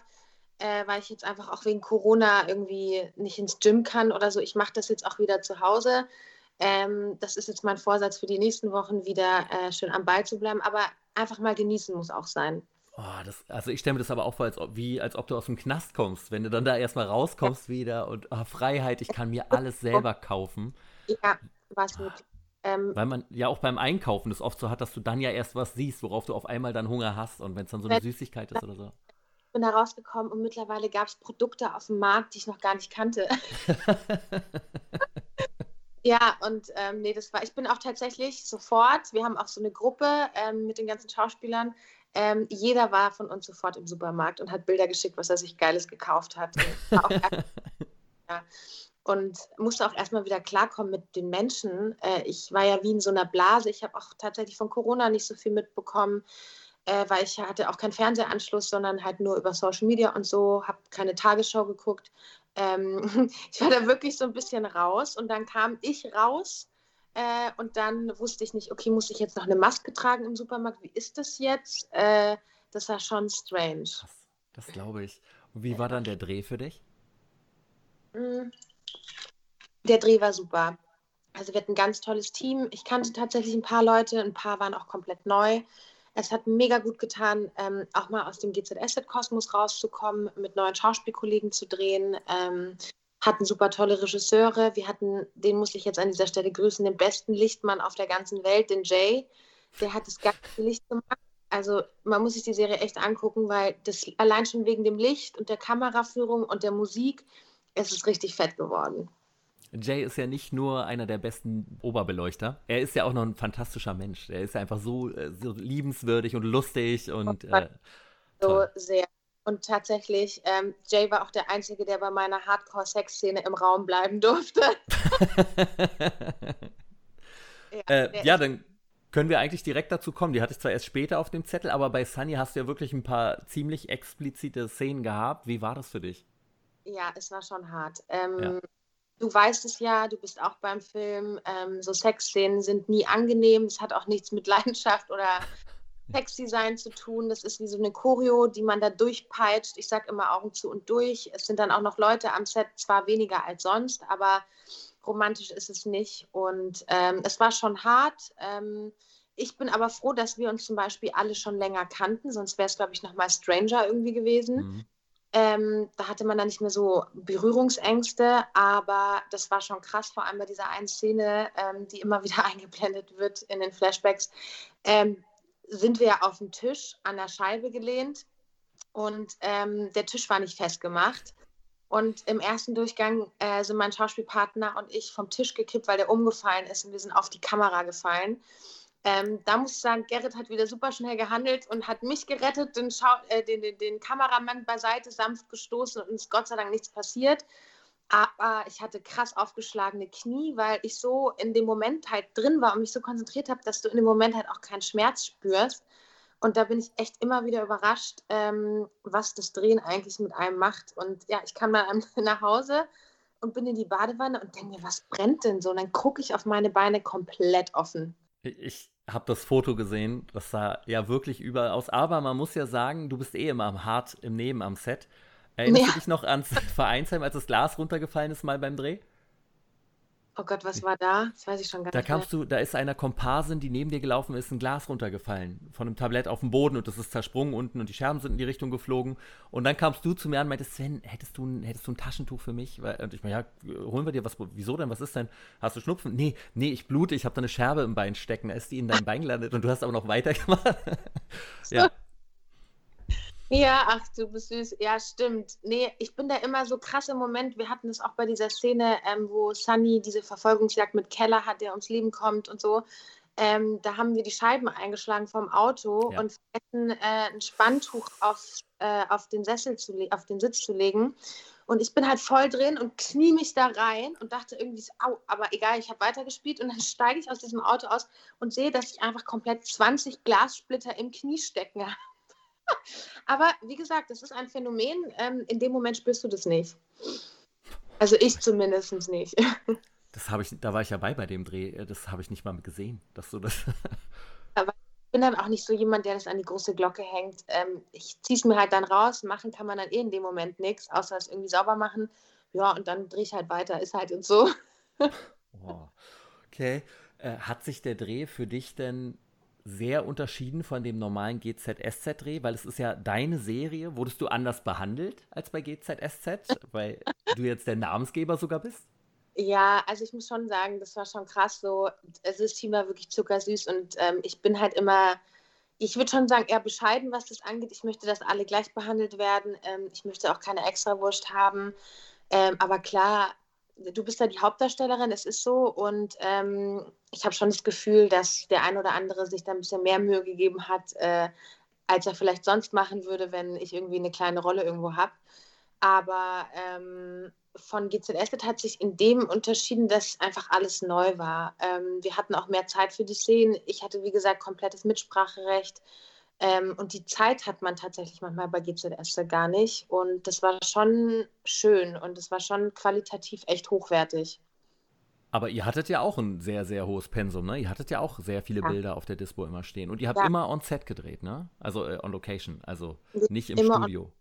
äh, weil ich jetzt einfach auch wegen Corona irgendwie nicht ins Gym kann oder so. Ich mache das jetzt auch wieder zu Hause. Ähm, das ist jetzt mein Vorsatz für die nächsten Wochen, wieder äh, schön am Ball zu bleiben. Aber einfach mal genießen muss auch sein. Oh, das, also ich stelle mir das aber auch vor, als ob, wie, als ob du aus dem Knast kommst, wenn du dann da erstmal rauskommst wieder und oh, Freiheit, ich kann mir alles selber kaufen. Ja, was gut. Ähm, Weil man ja auch beim Einkaufen das oft so hat, dass du dann ja erst was siehst, worauf du auf einmal dann Hunger hast und wenn es dann so eine Süßigkeit ist oder so bin da rausgekommen und mittlerweile gab es Produkte auf dem Markt, die ich noch gar nicht kannte. [LAUGHS] ja, und ähm, nee, das war, ich bin auch tatsächlich sofort, wir haben auch so eine Gruppe ähm, mit den ganzen Schauspielern. Ähm, jeder war von uns sofort im Supermarkt und hat Bilder geschickt, was er sich Geiles gekauft hat. Und, [LAUGHS] ja, und musste auch erstmal wieder klarkommen mit den Menschen. Äh, ich war ja wie in so einer Blase. Ich habe auch tatsächlich von Corona nicht so viel mitbekommen äh, weil ich hatte auch keinen Fernsehanschluss, sondern halt nur über Social Media und so, habe keine Tagesschau geguckt. Ähm, [LAUGHS] ich war da wirklich so ein bisschen raus und dann kam ich raus äh, und dann wusste ich nicht, okay, muss ich jetzt noch eine Maske tragen im Supermarkt? Wie ist das jetzt? Äh, das war schon strange. Krass, das glaube ich. Und wie war dann der Dreh für dich? Mm, der Dreh war super. Also wir hatten ein ganz tolles Team. Ich kannte tatsächlich ein paar Leute, ein paar waren auch komplett neu. Es hat mega gut getan, ähm, auch mal aus dem GZSZ-Kosmos rauszukommen, mit neuen Schauspielkollegen zu drehen. Ähm, hatten super tolle Regisseure. Wir hatten, den muss ich jetzt an dieser Stelle grüßen, den besten Lichtmann auf der ganzen Welt, den Jay. Der hat das ganze Licht gemacht. Also man muss sich die Serie echt angucken, weil das allein schon wegen dem Licht und der Kameraführung und der Musik, es ist richtig fett geworden. Jay ist ja nicht nur einer der besten Oberbeleuchter, er ist ja auch noch ein fantastischer Mensch. Er ist ja einfach so, äh, so liebenswürdig und lustig und äh, so sehr. Und tatsächlich, ähm, Jay war auch der Einzige, der bei meiner Hardcore-Sex-Szene im Raum bleiben durfte. [LAUGHS] ja, äh, ja, dann können wir eigentlich direkt dazu kommen. Die hatte ich zwar erst später auf dem Zettel, aber bei Sunny hast du ja wirklich ein paar ziemlich explizite Szenen gehabt. Wie war das für dich? Ja, es war schon hart. Ähm, ja du weißt es ja, du bist auch beim Film, ähm, so Sexszenen sind nie angenehm, es hat auch nichts mit [LAUGHS] Leidenschaft oder [LAUGHS] Sexdesign zu tun. Das ist wie so eine Choreo, die man da durchpeitscht. Ich sage immer Augen zu und durch. Es sind dann auch noch Leute am Set, zwar weniger als sonst, aber romantisch ist es nicht. Und ähm, es war schon hart. Ähm, ich bin aber froh, dass wir uns zum Beispiel alle schon länger kannten, sonst wäre es, glaube ich, nochmal Stranger irgendwie gewesen. Mhm. Ähm, da hatte man dann nicht mehr so Berührungsängste, aber das war schon krass, vor allem bei dieser einen Szene, ähm, die immer [LAUGHS] wieder eingeblendet wird in den Flashbacks. Ähm, sind wir auf dem Tisch an der Scheibe gelehnt und ähm, der Tisch war nicht festgemacht. Und im ersten Durchgang äh, sind mein Schauspielpartner und ich vom Tisch gekippt, weil der umgefallen ist und wir sind auf die Kamera gefallen. Ähm, da muss ich sagen, Gerrit hat wieder super schnell gehandelt und hat mich gerettet, den, Schau äh, den, den, den, Kameramann beiseite sanft gestoßen und ist Gott sei Dank nichts passiert. Aber ich hatte krass aufgeschlagene Knie, weil ich so in dem Moment halt drin war und mich so konzentriert habe, dass du in dem Moment halt auch keinen Schmerz spürst. Und da bin ich echt immer wieder überrascht, ähm, was das Drehen eigentlich mit einem macht. Und ja, ich kam dann [LAUGHS] nach Hause und bin in die Badewanne und denke mir, was brennt denn so? Und dann gucke ich auf meine Beine komplett offen. Ich habe das Foto gesehen, das sah ja wirklich überall aus. Aber man muss ja sagen, du bist eh immer am hart im Neben am Set. Erinnerst ja. du dich noch ans Vereinsheim, als das Glas runtergefallen ist mal beim Dreh? Oh Gott, was war da? Das weiß ich schon gar da nicht. Da kamst mehr. du, da ist einer Komparsin, die neben dir gelaufen ist, ein Glas runtergefallen von einem Tablett auf den Boden und das ist zersprungen unten und die Scherben sind in die Richtung geflogen. Und dann kamst du zu mir und meintest, Sven, hättest du, hättest du ein Taschentuch für mich? Und ich meine, ja, holen wir dir was. Wieso denn? Was ist denn? Hast du Schnupfen? Nee, nee, ich blute, ich habe da eine Scherbe im Bein stecken. Da ist die in dein Bein gelandet und du hast aber noch weitergemacht. [LAUGHS] ja. Ja, ach, du bist süß. Ja, stimmt. Nee, ich bin da immer so krass im Moment. Wir hatten das auch bei dieser Szene, ähm, wo Sunny diese Verfolgungsjagd mit Keller hat, der ums Leben kommt und so. Ähm, da haben wir die Scheiben eingeschlagen vom Auto ja. und vergessen, äh, ein Spanntuch auf, äh, auf den Sessel zu auf den Sitz zu legen. Und ich bin halt voll drin und knie mich da rein und dachte irgendwie, au, aber egal, ich habe weitergespielt. Und dann [LAUGHS] steige ich aus diesem Auto aus und sehe, dass ich einfach komplett 20 Glassplitter im Knie stecken habe. Aber wie gesagt, das ist ein Phänomen. Ähm, in dem Moment spürst du das nicht. Also ich zumindest nicht. [LAUGHS] Das habe ich, da war ich ja bei bei dem Dreh. Äh, das habe ich nicht mal gesehen, dass du das. [LAUGHS] Aber ich bin dann auch nicht so jemand, der das an die große Glocke hängt. Ähm, ich ziehe es mir halt dann raus. Machen kann man dann eh in dem Moment nichts, außer es irgendwie sauber machen. Ja, und dann drehe ich halt weiter. Ist halt und so. [LAUGHS] oh. Okay. Äh, hat sich der Dreh für dich denn sehr unterschieden von dem normalen GZSZ-Dreh, weil es ist ja deine Serie. Wurdest du anders behandelt als bei GZSZ, [LAUGHS] weil du jetzt der Namensgeber sogar bist? Ja, also ich muss schon sagen, das war schon krass so. Das Team war wirklich zuckersüß und ähm, ich bin halt immer, ich würde schon sagen, eher bescheiden, was das angeht. Ich möchte, dass alle gleich behandelt werden. Ähm, ich möchte auch keine Extrawurst haben. Ähm, aber klar, du bist ja die Hauptdarstellerin, es ist so. Und ähm, ich habe schon das Gefühl, dass der ein oder andere sich da ein bisschen mehr Mühe gegeben hat, äh, als er vielleicht sonst machen würde, wenn ich irgendwie eine kleine Rolle irgendwo habe. Aber ähm, von GZS hat sich in dem unterschieden, dass einfach alles neu war. Ähm, wir hatten auch mehr Zeit für die Szenen. Ich hatte, wie gesagt, komplettes Mitspracherecht. Ähm, und die Zeit hat man tatsächlich manchmal bei GZS gar nicht. Und das war schon schön und das war schon qualitativ echt hochwertig. Aber ihr hattet ja auch ein sehr, sehr hohes Pensum, ne? Ihr hattet ja auch sehr viele ja. Bilder auf der Dispo immer stehen. Und ihr habt ja. immer on set gedreht, ne? Also äh, on location, also nicht im immer Studio.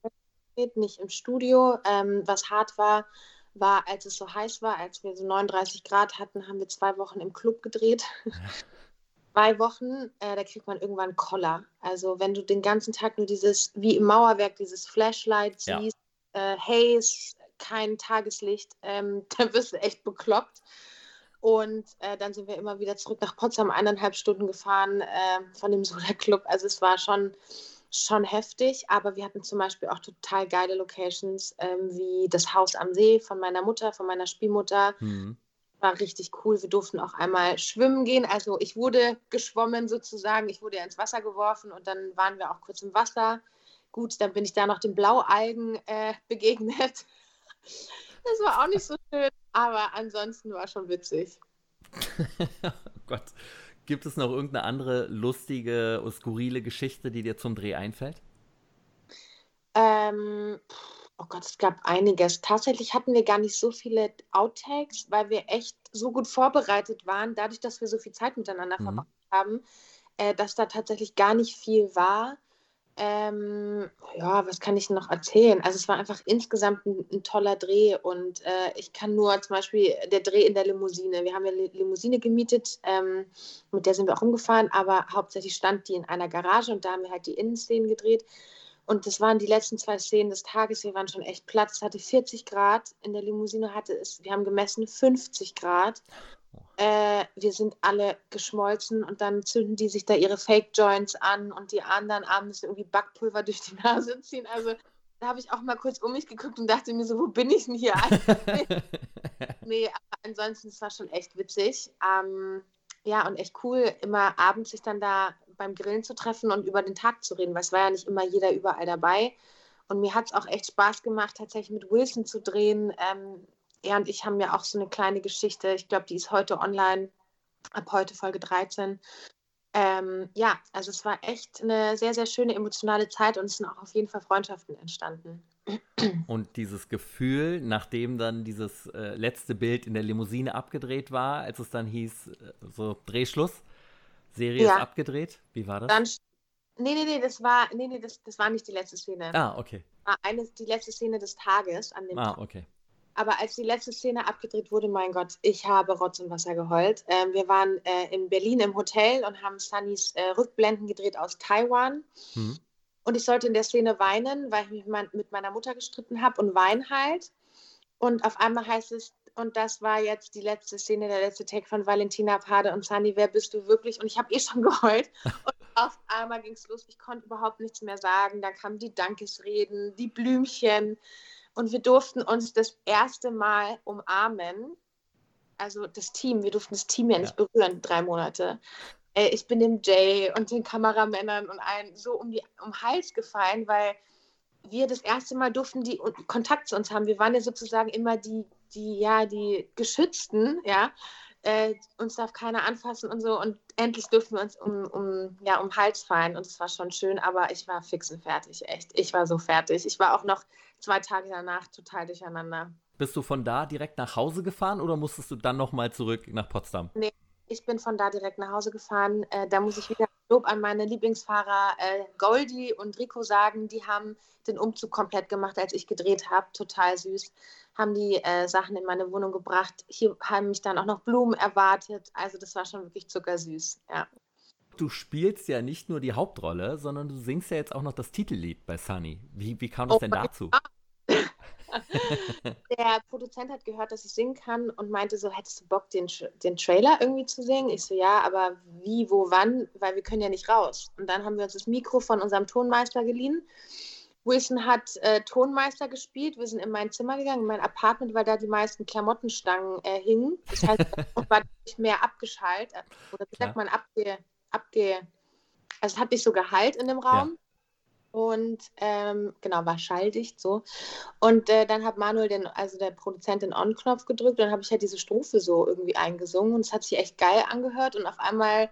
Gedreht, nicht im Studio. Ähm, was hart war, war, als es so heiß war, als wir so 39 Grad hatten, haben wir zwei Wochen im Club gedreht. [LAUGHS] Zwei Wochen, äh, da kriegt man irgendwann Koller. Also wenn du den ganzen Tag nur dieses, wie im Mauerwerk, dieses Flashlight siehst, ja. äh, Haze, kein Tageslicht, ähm, [LAUGHS] dann wirst du echt bekloppt. Und äh, dann sind wir immer wieder zurück nach Potsdam, eineinhalb Stunden gefahren äh, von dem Soda Club. Also es war schon, schon heftig, aber wir hatten zum Beispiel auch total geile Locations, ähm, wie das Haus am See von meiner Mutter, von meiner Spielmutter. Mhm. War richtig cool. Wir durften auch einmal schwimmen gehen. Also ich wurde geschwommen sozusagen. Ich wurde ja ins Wasser geworfen und dann waren wir auch kurz im Wasser. Gut, dann bin ich da noch den Blaualgen äh, [LAUGHS] begegnet. Das war auch nicht so schön, aber ansonsten war schon witzig. [LAUGHS] oh Gott. Gibt es noch irgendeine andere lustige, skurrile Geschichte, die dir zum Dreh einfällt? Ähm, oh Gott, es gab einiges. Tatsächlich hatten wir gar nicht so viele Outtakes, weil wir echt so gut vorbereitet waren, dadurch, dass wir so viel Zeit miteinander mhm. verbracht haben, äh, dass da tatsächlich gar nicht viel war. Ähm, ja, was kann ich noch erzählen? Also es war einfach insgesamt ein, ein toller Dreh und äh, ich kann nur zum Beispiel der Dreh in der Limousine. Wir haben ja Limousine gemietet, ähm, mit der sind wir auch rumgefahren, aber hauptsächlich stand die in einer Garage und da haben wir halt die Innenszenen gedreht. Und das waren die letzten zwei Szenen des Tages. Wir waren schon echt platt. Es hatte 40 Grad. In der Limousine hatte es, wir haben gemessen 50 Grad. Äh, wir sind alle geschmolzen und dann zünden die sich da ihre Fake Joints an und die anderen abends irgendwie Backpulver durch die Nase ziehen. Also da habe ich auch mal kurz um mich geguckt und dachte mir so, wo bin ich denn hier? [LAUGHS] nee, aber ansonsten, es war schon echt witzig. Ähm, ja, und echt cool, immer abends sich dann da beim Grillen zu treffen und über den Tag zu reden, weil es war ja nicht immer jeder überall dabei. Und mir hat es auch echt Spaß gemacht, tatsächlich mit Wilson zu drehen. Ähm, er und ich haben ja auch so eine kleine Geschichte. Ich glaube, die ist heute online, ab heute Folge 13. Ähm, ja, also es war echt eine sehr, sehr schöne emotionale Zeit und es sind auch auf jeden Fall Freundschaften entstanden. Und dieses Gefühl, nachdem dann dieses äh, letzte Bild in der Limousine abgedreht war, als es dann hieß, äh, so Drehschluss, Serie ja. ist abgedreht, wie war das? Dann, nee, nee, nee, das war, nee, nee, das, das war nicht die letzte Szene. Ah, okay. War eine, die letzte Szene des Tages an dem Ah, okay. Aber als die letzte Szene abgedreht wurde, mein Gott, ich habe Rotz und Wasser geheult. Ähm, wir waren äh, in Berlin im Hotel und haben Sunnys äh, Rückblenden gedreht aus Taiwan. Mhm. Und ich sollte in der Szene weinen, weil ich mich mit meiner Mutter gestritten habe und wein halt. Und auf einmal heißt es, und das war jetzt die letzte Szene, der letzte Take von Valentina Pade und Sunny, wer bist du wirklich? Und ich habe eh schon [LAUGHS] geheult. Und auf einmal ging es los, ich konnte überhaupt nichts mehr sagen. Dann kamen die Dankesreden, die Blümchen. Und wir durften uns das erste Mal umarmen. Also das Team, wir durften das Team ja nicht ja. berühren, drei Monate. Äh, ich bin dem Jay und den Kameramännern und allen so um, die, um den Hals gefallen, weil wir das erste Mal durften die Kontakt zu uns haben. Wir waren ja sozusagen immer die, die, ja, die Geschützten, ja. Äh, uns darf keiner anfassen und so. Und endlich durften wir uns um, um, ja, um Hals fallen. Und es war schon schön, aber ich war fix und fertig, echt. Ich war so fertig. Ich war auch noch zwei Tage danach total durcheinander. Bist du von da direkt nach Hause gefahren oder musstest du dann nochmal zurück nach Potsdam? Nee, ich bin von da direkt nach Hause gefahren. Äh, da muss ich wieder Lob an meine Lieblingsfahrer äh, Goldie und Rico sagen. Die haben den Umzug komplett gemacht, als ich gedreht habe. Total süß. Haben die äh, Sachen in meine Wohnung gebracht. Hier haben mich dann auch noch Blumen erwartet. Also das war schon wirklich zuckersüß. Ja. Du spielst ja nicht nur die Hauptrolle, sondern du singst ja jetzt auch noch das Titellied bei Sunny. Wie, wie kam das oh, denn dazu? Ja. Der Produzent hat gehört, dass ich singen kann und meinte so, hättest du Bock, den, den Trailer irgendwie zu singen? Ich so, ja, aber wie, wo, wann? Weil wir können ja nicht raus. Und dann haben wir uns das Mikro von unserem Tonmeister geliehen. Wilson hat äh, Tonmeister gespielt. Wir sind in mein Zimmer gegangen, in mein Apartment, weil da die meisten Klamottenstangen äh, hingen. Das heißt, [LAUGHS] es war nicht mehr abgeschaltet. Oder wie sagt man, abge, abge. Also es hat nicht so Gehalt in dem Raum. Und ähm, genau, war schalldicht so. Und äh, dann hat Manuel, den, also der Produzent, den On-Knopf gedrückt und dann habe ich halt diese Strophe so irgendwie eingesungen und es hat sich echt geil angehört und auf einmal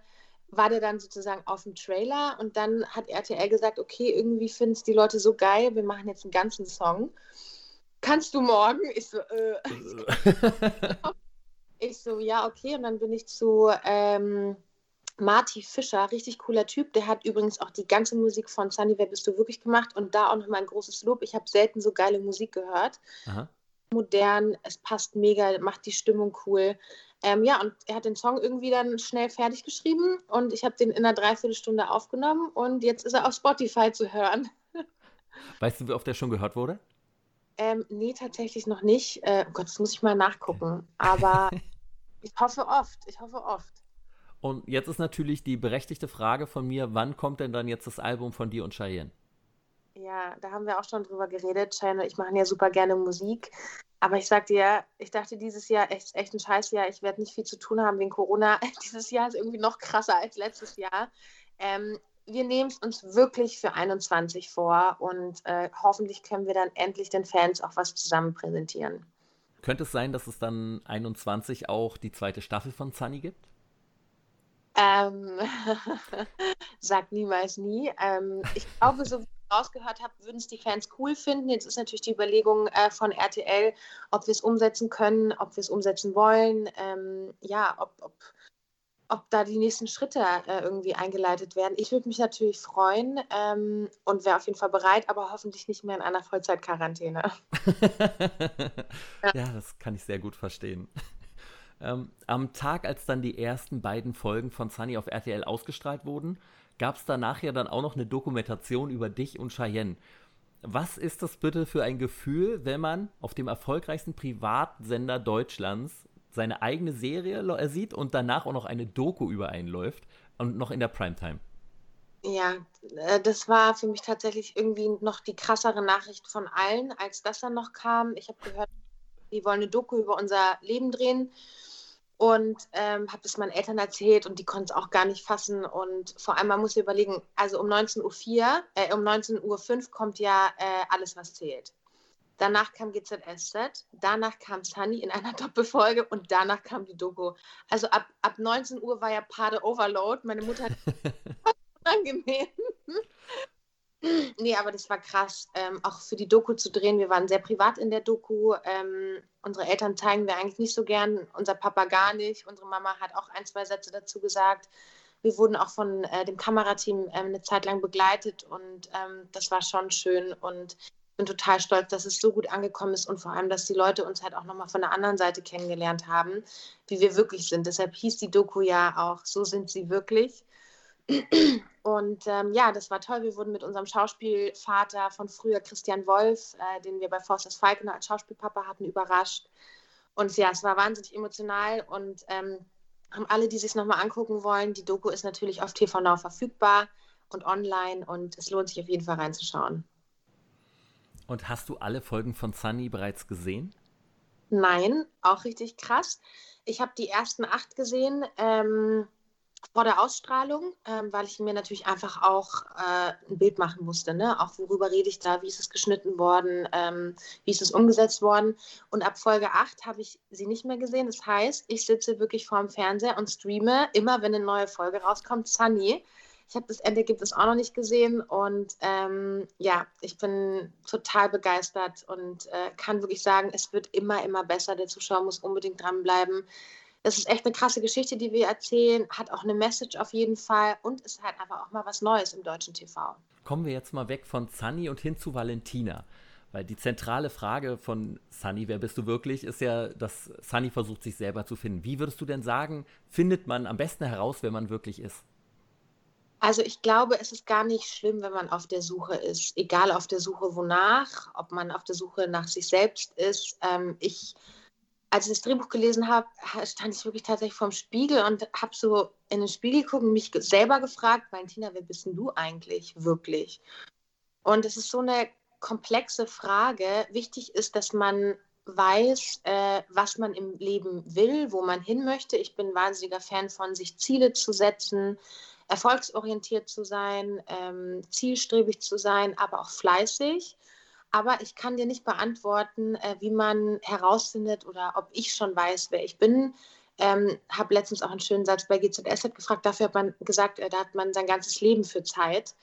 war der dann sozusagen auf dem Trailer und dann hat RTL gesagt, okay, irgendwie finden es die Leute so geil, wir machen jetzt einen ganzen Song. Kannst du morgen? Ich so, äh. [LAUGHS] ich so, ja, okay. Und dann bin ich zu ähm, Marty Fischer, richtig cooler Typ. Der hat übrigens auch die ganze Musik von Sunny, wer bist du wirklich gemacht? Und da auch nochmal ein großes Lob. Ich habe selten so geile Musik gehört. Aha. Modern, es passt mega, macht die Stimmung cool. Ähm, ja, und er hat den Song irgendwie dann schnell fertig geschrieben und ich habe den in einer Dreiviertelstunde aufgenommen und jetzt ist er auf Spotify zu hören. [LAUGHS] Weißt du, wie oft der schon gehört wurde? Ähm, nee, tatsächlich noch nicht. Äh, oh Gott, das muss ich mal nachgucken. Aber [LAUGHS] ich hoffe oft. Ich hoffe oft. Und jetzt ist natürlich die berechtigte Frage von mir, wann kommt denn dann jetzt das Album von dir und Cheyenne? Ja, da haben wir auch schon drüber geredet. Cheyenne und ich machen ja super gerne Musik. Aber ich sag dir, ich dachte dieses Jahr echt, echt ein Scheißjahr. Ich werde nicht viel zu tun haben wegen Corona. [LAUGHS] Dieses Jahr ist irgendwie noch krasser als letztes Jahr. Ähm, wir nehmen es uns wirklich für 21 vor und äh, hoffentlich können wir dann endlich den Fans auch was zusammen präsentieren. Könnte es sein, dass es dann 21 auch die zweite Staffel von Sunny gibt? Ähm, [LAUGHS] sag niemals nie. Ähm, ich glaube, so wie ich rausgehört habe, würden es die Fans cool finden. Jetzt ist natürlich die Überlegung äh, von RTL, ob wir es umsetzen können, ob wir es umsetzen wollen. Ähm, ja, ob, ob, ob da die nächsten Schritte äh, irgendwie eingeleitet werden. Ich würde mich natürlich freuen ähm, und wäre auf jeden Fall bereit, aber hoffentlich nicht mehr in einer Vollzeitquarantäne. [LAUGHS] ja, das kann ich sehr gut verstehen. Ähm, am Tag, als dann die ersten beiden Folgen von Sunny auf RTL ausgestrahlt wurden, gab es danach ja dann auch noch eine Dokumentation über dich und Cheyenne. Was ist das bitte für ein Gefühl, wenn man auf dem erfolgreichsten Privatsender Deutschlands seine eigene Serie sieht und danach auch noch eine Doku über einen läuft und noch in der Primetime? Ja, äh, das war für mich tatsächlich irgendwie noch die krassere Nachricht von allen, als das dann noch kam. Ich habe gehört, die wollen eine Doku über unser Leben drehen und ähm, habe das meinen Eltern erzählt und die konnten es auch gar nicht fassen. Und vor allem, man muss überlegen, also um 19.04 Uhr, äh, um 19.05 Uhr kommt ja äh, alles, was zählt. Danach kam GZSZ, danach kam Sunny in einer [LAUGHS] Doppelfolge und danach kam die Doku. Also ab, ab 19 Uhr war ja Pade Overload. Meine Mutter hat [LAUGHS] unangenehm. Nee, aber das war krass, ähm, auch für die Doku zu drehen. Wir waren sehr privat in der Doku. Ähm, unsere Eltern zeigen wir eigentlich nicht so gern, unser Papa gar nicht. Unsere Mama hat auch ein, zwei Sätze dazu gesagt. Wir wurden auch von äh, dem Kamerateam ähm, eine Zeit lang begleitet und ähm, das war schon schön. Und ich bin total stolz, dass es so gut angekommen ist und vor allem, dass die Leute uns halt auch nochmal von der anderen Seite kennengelernt haben, wie wir wirklich sind. Deshalb hieß die Doku ja auch So sind sie wirklich. Und ähm, ja, das war toll. Wir wurden mit unserem Schauspielvater von früher, Christian Wolf, äh, den wir bei Forsters Falkener als Schauspielpapa hatten, überrascht. Und ja, es war wahnsinnig emotional und ähm, haben alle, die sich nochmal angucken wollen, die Doku ist natürlich auf TV Now verfügbar und online und es lohnt sich auf jeden Fall reinzuschauen. Und hast du alle Folgen von Sunny bereits gesehen? Nein, auch richtig krass. Ich habe die ersten acht gesehen. Ähm, vor der Ausstrahlung, ähm, weil ich mir natürlich einfach auch äh, ein Bild machen musste. Ne? Auch worüber rede ich da, wie ist es geschnitten worden, ähm, wie ist es umgesetzt worden. Und ab Folge 8 habe ich sie nicht mehr gesehen. Das heißt, ich sitze wirklich vor dem Fernseher und streame immer, wenn eine neue Folge rauskommt, Sunny. Ich habe das Endergebnis auch noch nicht gesehen und ähm, ja, ich bin total begeistert und äh, kann wirklich sagen, es wird immer, immer besser. Der Zuschauer muss unbedingt dranbleiben das ist echt eine krasse Geschichte, die wir erzählen, hat auch eine Message auf jeden Fall und ist halt einfach auch mal was Neues im deutschen TV. Kommen wir jetzt mal weg von Sunny und hin zu Valentina. Weil die zentrale Frage von Sunny, wer bist du wirklich, ist ja, dass Sunny versucht, sich selber zu finden. Wie würdest du denn sagen, findet man am besten heraus, wer man wirklich ist? Also ich glaube, es ist gar nicht schlimm, wenn man auf der Suche ist. Egal auf der Suche wonach, ob man auf der Suche nach sich selbst ist. Ähm, ich als ich das Drehbuch gelesen habe, stand ich wirklich tatsächlich vorm Spiegel und habe so in den Spiegel gucken, mich selber gefragt, Valentina, wer bist denn du eigentlich wirklich? Und es ist so eine komplexe Frage. Wichtig ist, dass man weiß, äh, was man im Leben will, wo man hin möchte. Ich bin ein wahnsinniger Fan von, sich Ziele zu setzen, erfolgsorientiert zu sein, ähm, zielstrebig zu sein, aber auch fleißig aber ich kann dir nicht beantworten, äh, wie man herausfindet oder ob ich schon weiß, wer ich bin. Ähm, habe letztens auch einen schönen Satz bei GZS gefragt. Dafür hat man gesagt, äh, da hat man sein ganzes Leben für Zeit.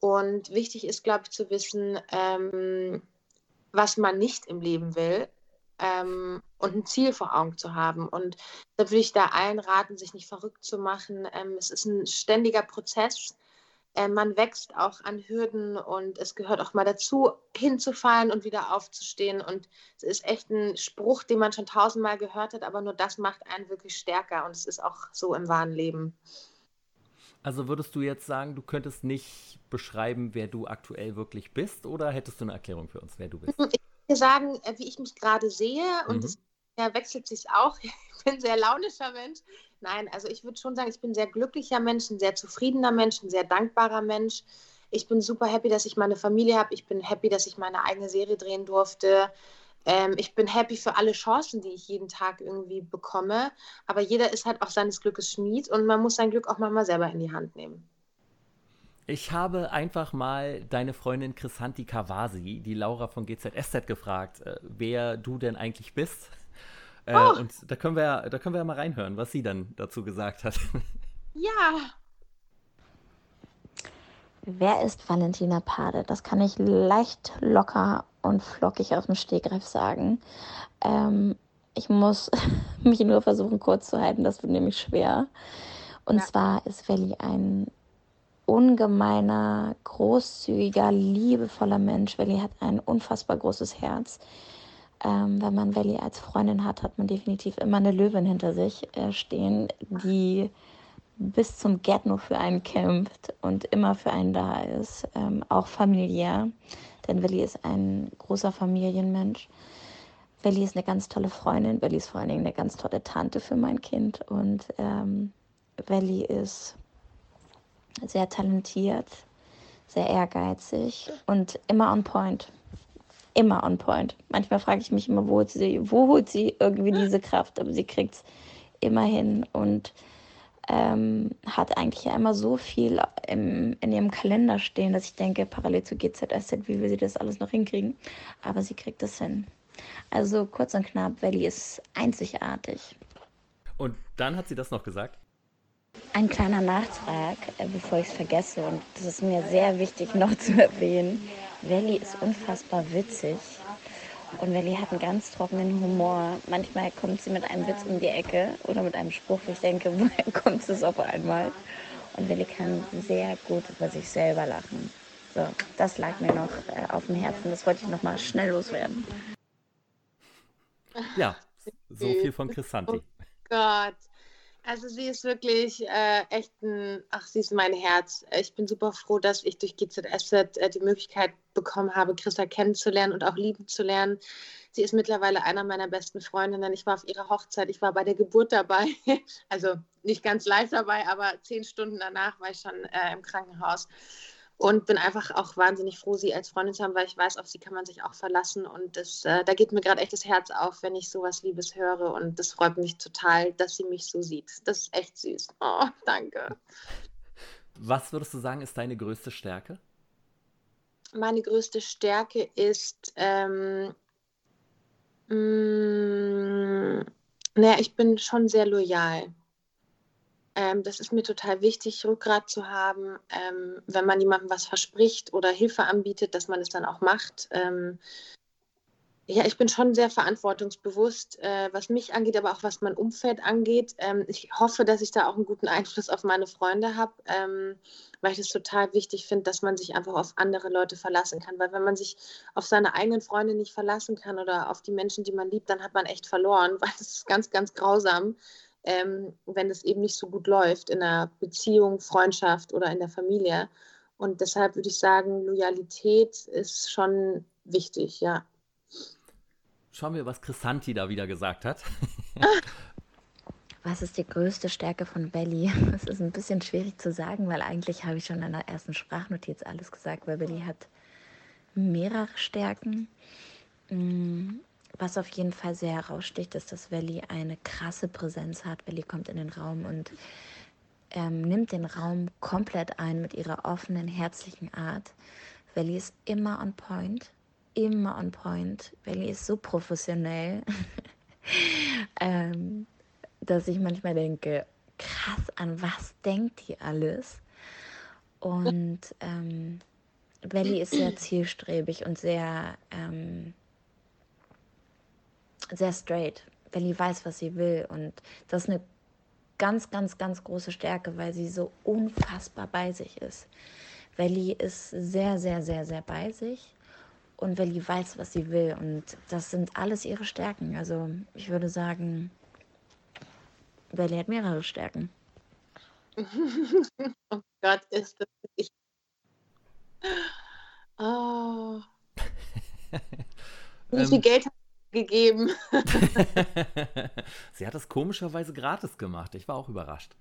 Und wichtig ist, glaube ich, zu wissen, ähm, was man nicht im Leben will ähm, und ein Ziel vor Augen zu haben. Und da würde ich da allen raten, sich nicht verrückt zu machen. Ähm, es ist ein ständiger Prozess äh, man wächst auch an Hürden und es gehört auch mal dazu, hinzufallen und wieder aufzustehen. Und es ist echt ein Spruch, den man schon tausendmal gehört hat, aber nur das macht einen wirklich stärker und es ist auch so im wahren Leben. Also würdest du jetzt sagen, du könntest nicht beschreiben, wer du aktuell wirklich bist oder hättest du eine Erklärung für uns, wer du bist? Ich würde sagen, äh, wie ich mich gerade sehe und mhm. es ja, wechselt sich auch. [LAUGHS] Ich bin ein sehr launischer Mensch. Nein, also ich würde schon sagen, ich bin ein sehr glücklicher Mensch, ein sehr zufriedener Mensch, ein sehr dankbarer Mensch. Ich bin super happy, dass ich meine Familie habe. Ich bin happy, dass ich meine eigene Serie drehen durfte. Ähm, ich bin happy für alle Chancen, die ich jeden Tag irgendwie bekomme. Aber jeder ist halt auch seines Glückes Schmied und man muss sein Glück auch manchmal selber in die Hand nehmen. Ich habe einfach mal deine Freundin Chrisanti Kawasi, die Laura von GZSZ, gefragt, äh, wer du denn eigentlich bist. Äh, oh. Und da können, wir, da können wir ja mal reinhören, was sie dann dazu gesagt hat. [LAUGHS] Ja. Wer ist Valentina Pade? Das kann ich leicht locker und flockig aus dem Stegreif sagen. Ähm, ich muss [LAUGHS] mich nur versuchen kurz zu halten, das wird nämlich schwer. Und ja. zwar ist Veli ein ungemeiner, großzügiger, liebevoller Mensch. Veli hat ein unfassbar großes Herz. Ähm, wenn man Valley als Freundin hat, hat man definitiv immer eine Löwin hinter sich äh, stehen, die bis zum nur für einen kämpft und immer für einen da ist, ähm, auch familiär. Denn Willi ist ein großer Familienmensch. Willi ist eine ganz tolle Freundin. Willi ist vor allen Dingen eine ganz tolle Tante für mein Kind. Und ähm, ist sehr talentiert, sehr ehrgeizig und immer on point. Immer on point. Manchmal frage ich mich immer, wo holt sie, wo holt sie irgendwie diese Kraft, aber sie kriegt es immer hin und ähm, hat eigentlich ja immer so viel im, in ihrem Kalender stehen, dass ich denke, parallel zu GZSZ, wie will sie das alles noch hinkriegen? Aber sie kriegt es hin. Also kurz und knapp, Valley ist einzigartig. Und dann hat sie das noch gesagt? Ein kleiner Nachtrag, äh, bevor ich es vergesse, und das ist mir sehr wichtig noch zu erwähnen. Valley ist unfassbar witzig. Und Valley hat einen ganz trockenen Humor. Manchmal kommt sie mit einem Witz um die Ecke oder mit einem Spruch, wo ich denke, [LAUGHS] woher kommt es auf einmal? Und Valley kann sehr gut über sich selber lachen. So, das lag mir noch äh, auf dem Herzen. Das wollte ich noch mal schnell loswerden. Ja, so viel von Chrisanti. Oh Gott. Also sie ist wirklich äh, echt ein, ach, sie ist mein Herz. Ich bin super froh, dass ich durch GZSZ äh, die Möglichkeit bekommen habe, Christa kennenzulernen und auch lieben zu lernen. Sie ist mittlerweile einer meiner besten Freundinnen. Ich war auf ihrer Hochzeit, ich war bei der Geburt dabei. [LAUGHS] Also nicht ganz live dabei, aber zehn Stunden danach war ich schon äh, im Krankenhaus und bin einfach auch wahnsinnig froh, sie als Freundin zu haben, weil ich weiß, auf sie kann man sich auch verlassen und das, äh, da geht mir gerade echt das Herz auf, wenn ich sowas Liebes höre und das freut mich total, dass sie mich so sieht. Das ist echt süß. Oh, danke. Was würdest du sagen, ist deine größte Stärke? Meine größte Stärke ist, ähm, mh, mm, naja, ich bin schon sehr loyal. Ähm, das ist mir total wichtig, Rückgrat zu haben, ähm, wenn man jemandem was verspricht oder Hilfe anbietet, dass man es dann auch macht. Ähm, ja, ich bin schon sehr verantwortungsbewusst, äh, was mich angeht, aber auch was mein Umfeld angeht. Ähm, ich hoffe, dass ich da auch einen guten Einfluss auf meine Freunde habe, ähm, weil ich es total wichtig finde, dass man sich einfach auf andere Leute verlassen kann. Weil wenn man sich auf seine eigenen Freunde nicht verlassen kann oder auf die Menschen, die man liebt, dann hat man echt verloren, [LAUGHS] weil das ist ganz, ganz grausam ähm, wenn es eben nicht so gut läuft in einer Beziehung, Freundschaft oder in der Familie. Und deshalb würde ich sagen, Loyalität ist schon wichtig, ja. Schauen wir, was Chrisanti da wieder gesagt hat. Was ist die größte Stärke von Belly? Das ist ein bisschen schwierig zu sagen, weil eigentlich habe ich schon in der ersten Sprachnotiz alles gesagt, weil Belly hat mehrere Stärken. Was auf jeden Fall sehr heraussticht, ist, dass Valley eine krasse Präsenz hat. Valley kommt in den Raum und ähm, nimmt den Raum komplett ein mit ihrer offenen, herzlichen Art. Valley ist immer on point, immer on point. Valley ist so professionell, [LAUGHS] ähm, dass ich manchmal denke, krass, an was denkt die alles? Und ähm, Valley ist sehr zielstrebig und sehr ähm, sehr straight. Belly weiß, was sie will. Und das ist eine ganz, ganz, ganz große Stärke, weil sie so unfassbar bei sich ist. Welli ist sehr, sehr, sehr, sehr bei sich und Welli weiß, was sie will. Und das sind alles ihre Stärken. Also ich würde sagen, Welli hat mehrere Stärken. [LAUGHS] oh Gott, ist das ich. Oh. [LAUGHS] Wie viel ähm, Geld hat gegeben. [LAUGHS] Sie hat das komischerweise gratis gemacht. Ich war auch überrascht.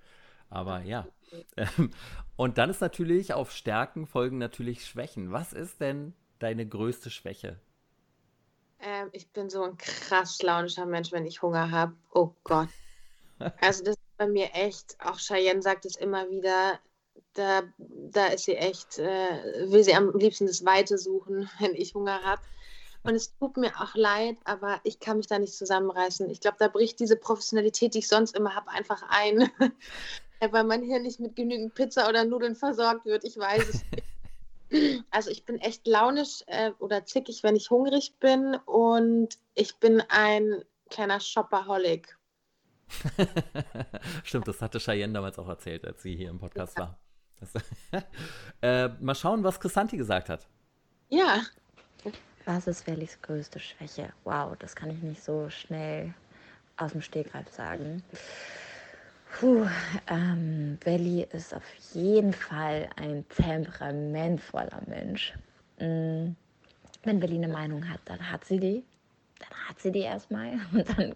Aber ja. [LAUGHS] Und dann ist natürlich auf Stärken folgen natürlich Schwächen. Was ist denn deine größte Schwäche? Ähm, ich bin so ein krass launischer Mensch, wenn ich Hunger habe. Oh Gott. [LAUGHS] Also das ist bei mir echt, auch Cheyenne sagt es immer wieder, da, da ist sie echt, äh, will sie am liebsten das Weite suchen, wenn ich Hunger habe. Und es tut mir auch leid, aber ich kann mich da nicht zusammenreißen. Ich glaube, da bricht diese Professionalität, die ich sonst immer habe, einfach ein. [LAUGHS] Weil man hier nicht mit genügend Pizza oder Nudeln versorgt wird. Ich weiß es nicht. [LAUGHS] Also ich bin echt launisch äh, oder zickig, wenn ich hungrig bin. Und ich bin ein kleiner Shopaholic. [LAUGHS] Stimmt, das hatte Cheyenne damals auch erzählt, als sie hier im Podcast ja. war. Das, äh, mal schauen, was Chrisanti gesagt hat. Ja. Was ist Wellys größte Schwäche? Wow, das kann ich nicht so schnell aus dem Stegreif sagen. Puh, ähm, Welly ist auf jeden Fall ein temperamentvoller Mensch. Mhm. Wenn Welly eine Meinung hat, dann hat sie die. Dann hat sie die erstmal. [LAUGHS] Und dann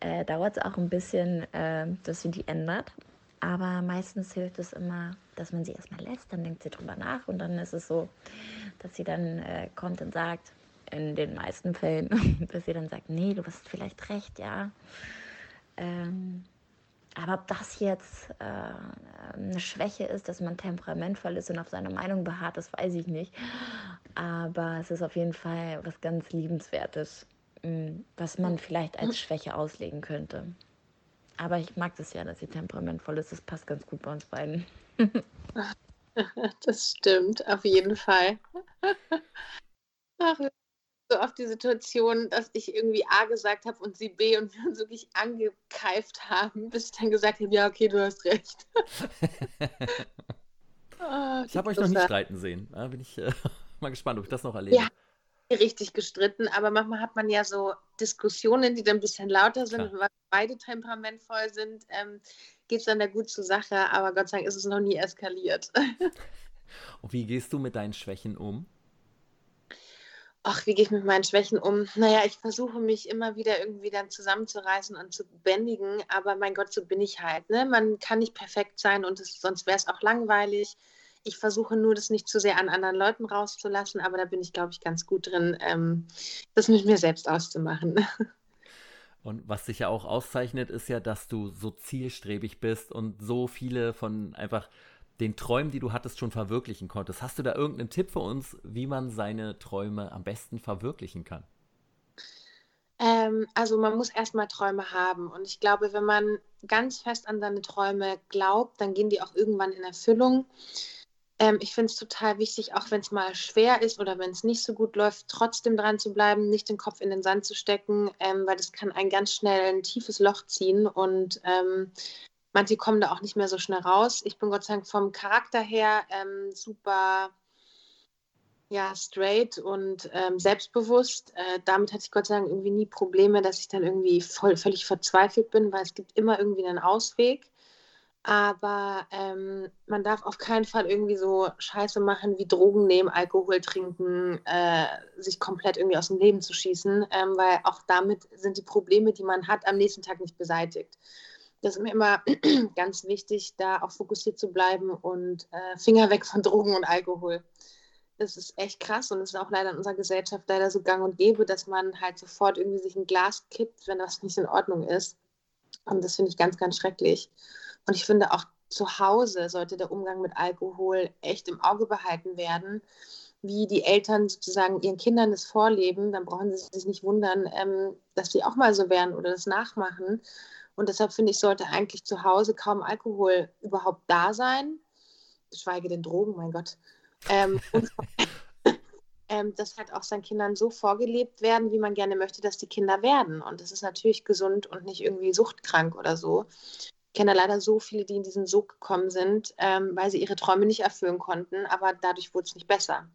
äh, dauert es auch ein bisschen, äh, dass sie die ändert. Aber meistens hilft es immer, dass man sie erstmal lässt, dann denkt sie drüber nach und dann ist es so, dass sie dann äh, kommt und sagt, in den meisten Fällen, [LAUGHS] dass sie dann sagt, nee, du hast vielleicht recht, ja. Ähm, aber ob das jetzt äh, eine Schwäche ist, dass man temperamentvoll ist und auf seine Meinung beharrt, das weiß ich nicht. Aber es ist auf jeden Fall was ganz Liebenswertes, mm, was man vielleicht als Schwäche auslegen könnte. Aber ich mag das ja, dass sie temperamentvoll ist. Das passt ganz gut bei uns beiden. [LAUGHS] das stimmt, auf jeden Fall. Ach, so oft die Situation, dass ich irgendwie A gesagt habe und sie B und wir uns wirklich angekeift haben, bis ich dann gesagt habe, ja, okay, du hast recht. oh, [LAUGHS] ich habe euch noch nicht streiten sehen. Da bin ich äh, [LAUGHS] mal gespannt, ob ich das noch erlebe. Ja, richtig gestritten, aber manchmal hat man ja so Diskussionen, die dann ein bisschen lauter sind, weil beide temperamentvoll sind, ähm, geht es dann da gut zur Sache, aber Gott sei Dank ist es noch nie eskaliert. [LAUGHS] und wie gehst du mit deinen Schwächen um? ach, wie gehe ich mit meinen Schwächen um? Naja, ich versuche mich immer wieder irgendwie dann zusammenzureißen und zu bändigen, aber mein Gott, so bin ich halt. Ne? Man kann nicht perfekt sein und es, sonst wäre es auch langweilig. Ich versuche nur, das nicht zu sehr an anderen Leuten rauszulassen, aber da bin ich, glaube ich, ganz gut drin, ähm, das mit mir selbst auszumachen. [LAUGHS] Und was dich ja auch auszeichnet, ist ja, dass du so zielstrebig bist und so viele von einfach den Träumen, die du hattest, schon verwirklichen konntest. Hast du da irgendeinen Tipp für uns, wie man seine Träume am besten verwirklichen kann? Ähm, also man muss erstmal Träume haben. Und ich glaube, wenn man ganz fest an seine Träume glaubt, dann gehen die auch irgendwann in Erfüllung. Ähm, ich finde es total wichtig, auch wenn es mal schwer ist oder wenn es nicht so gut läuft, trotzdem dran zu bleiben, nicht den Kopf in den Sand zu stecken, ähm, weil das kann ein ganz schnell ein tiefes Loch ziehen. Und ähm, Manche kommen da auch nicht mehr so schnell raus. Ich bin Gott sei Dank vom Charakter her ähm, super ja, straight und ähm, selbstbewusst. Äh, damit hatte ich Gott sei Dank irgendwie nie Probleme, dass ich dann irgendwie voll, völlig verzweifelt bin, weil es gibt immer irgendwie einen Ausweg. Aber ähm, man darf auf keinen Fall irgendwie so Scheiße machen wie Drogen nehmen, Alkohol trinken, äh, sich komplett irgendwie aus dem Leben zu schießen, ähm, weil auch damit sind die Probleme, die man hat, am nächsten Tag nicht beseitigt das ist mir immer [CLEARS THROAT] ganz wichtig, da auch fokussiert zu bleiben und äh, Finger weg von Drogen und Alkohol. Das ist echt krass und es ist auch leider in unserer Gesellschaft leider so gang und gäbe, dass man halt sofort irgendwie sich ein Glas kippt, wenn das nicht in Ordnung ist. Und das finde ich ganz, ganz schrecklich. Und ich finde auch zu Hause sollte der Umgang mit Alkohol echt im Auge behalten werden, wie die Eltern sozusagen ihren Kindern das vorleben. Dann brauchen sie sich nicht wundern, ähm, dass sie auch mal so werden oder das nachmachen. Und deshalb finde ich, sollte eigentlich zu Hause kaum Alkohol überhaupt da sein, geschweige denn Drogen, mein Gott. Ähm, und [LAUGHS] ähm, das halt auch seinen Kindern so vorgelebt werden, wie man gerne möchte, dass die Kinder werden. Und das ist natürlich gesund und nicht irgendwie suchtkrank oder so. Ich kenne leider so viele, die in diesen Sog gekommen sind, ähm, weil sie ihre Träume nicht erfüllen konnten, aber dadurch wurde es nicht besser.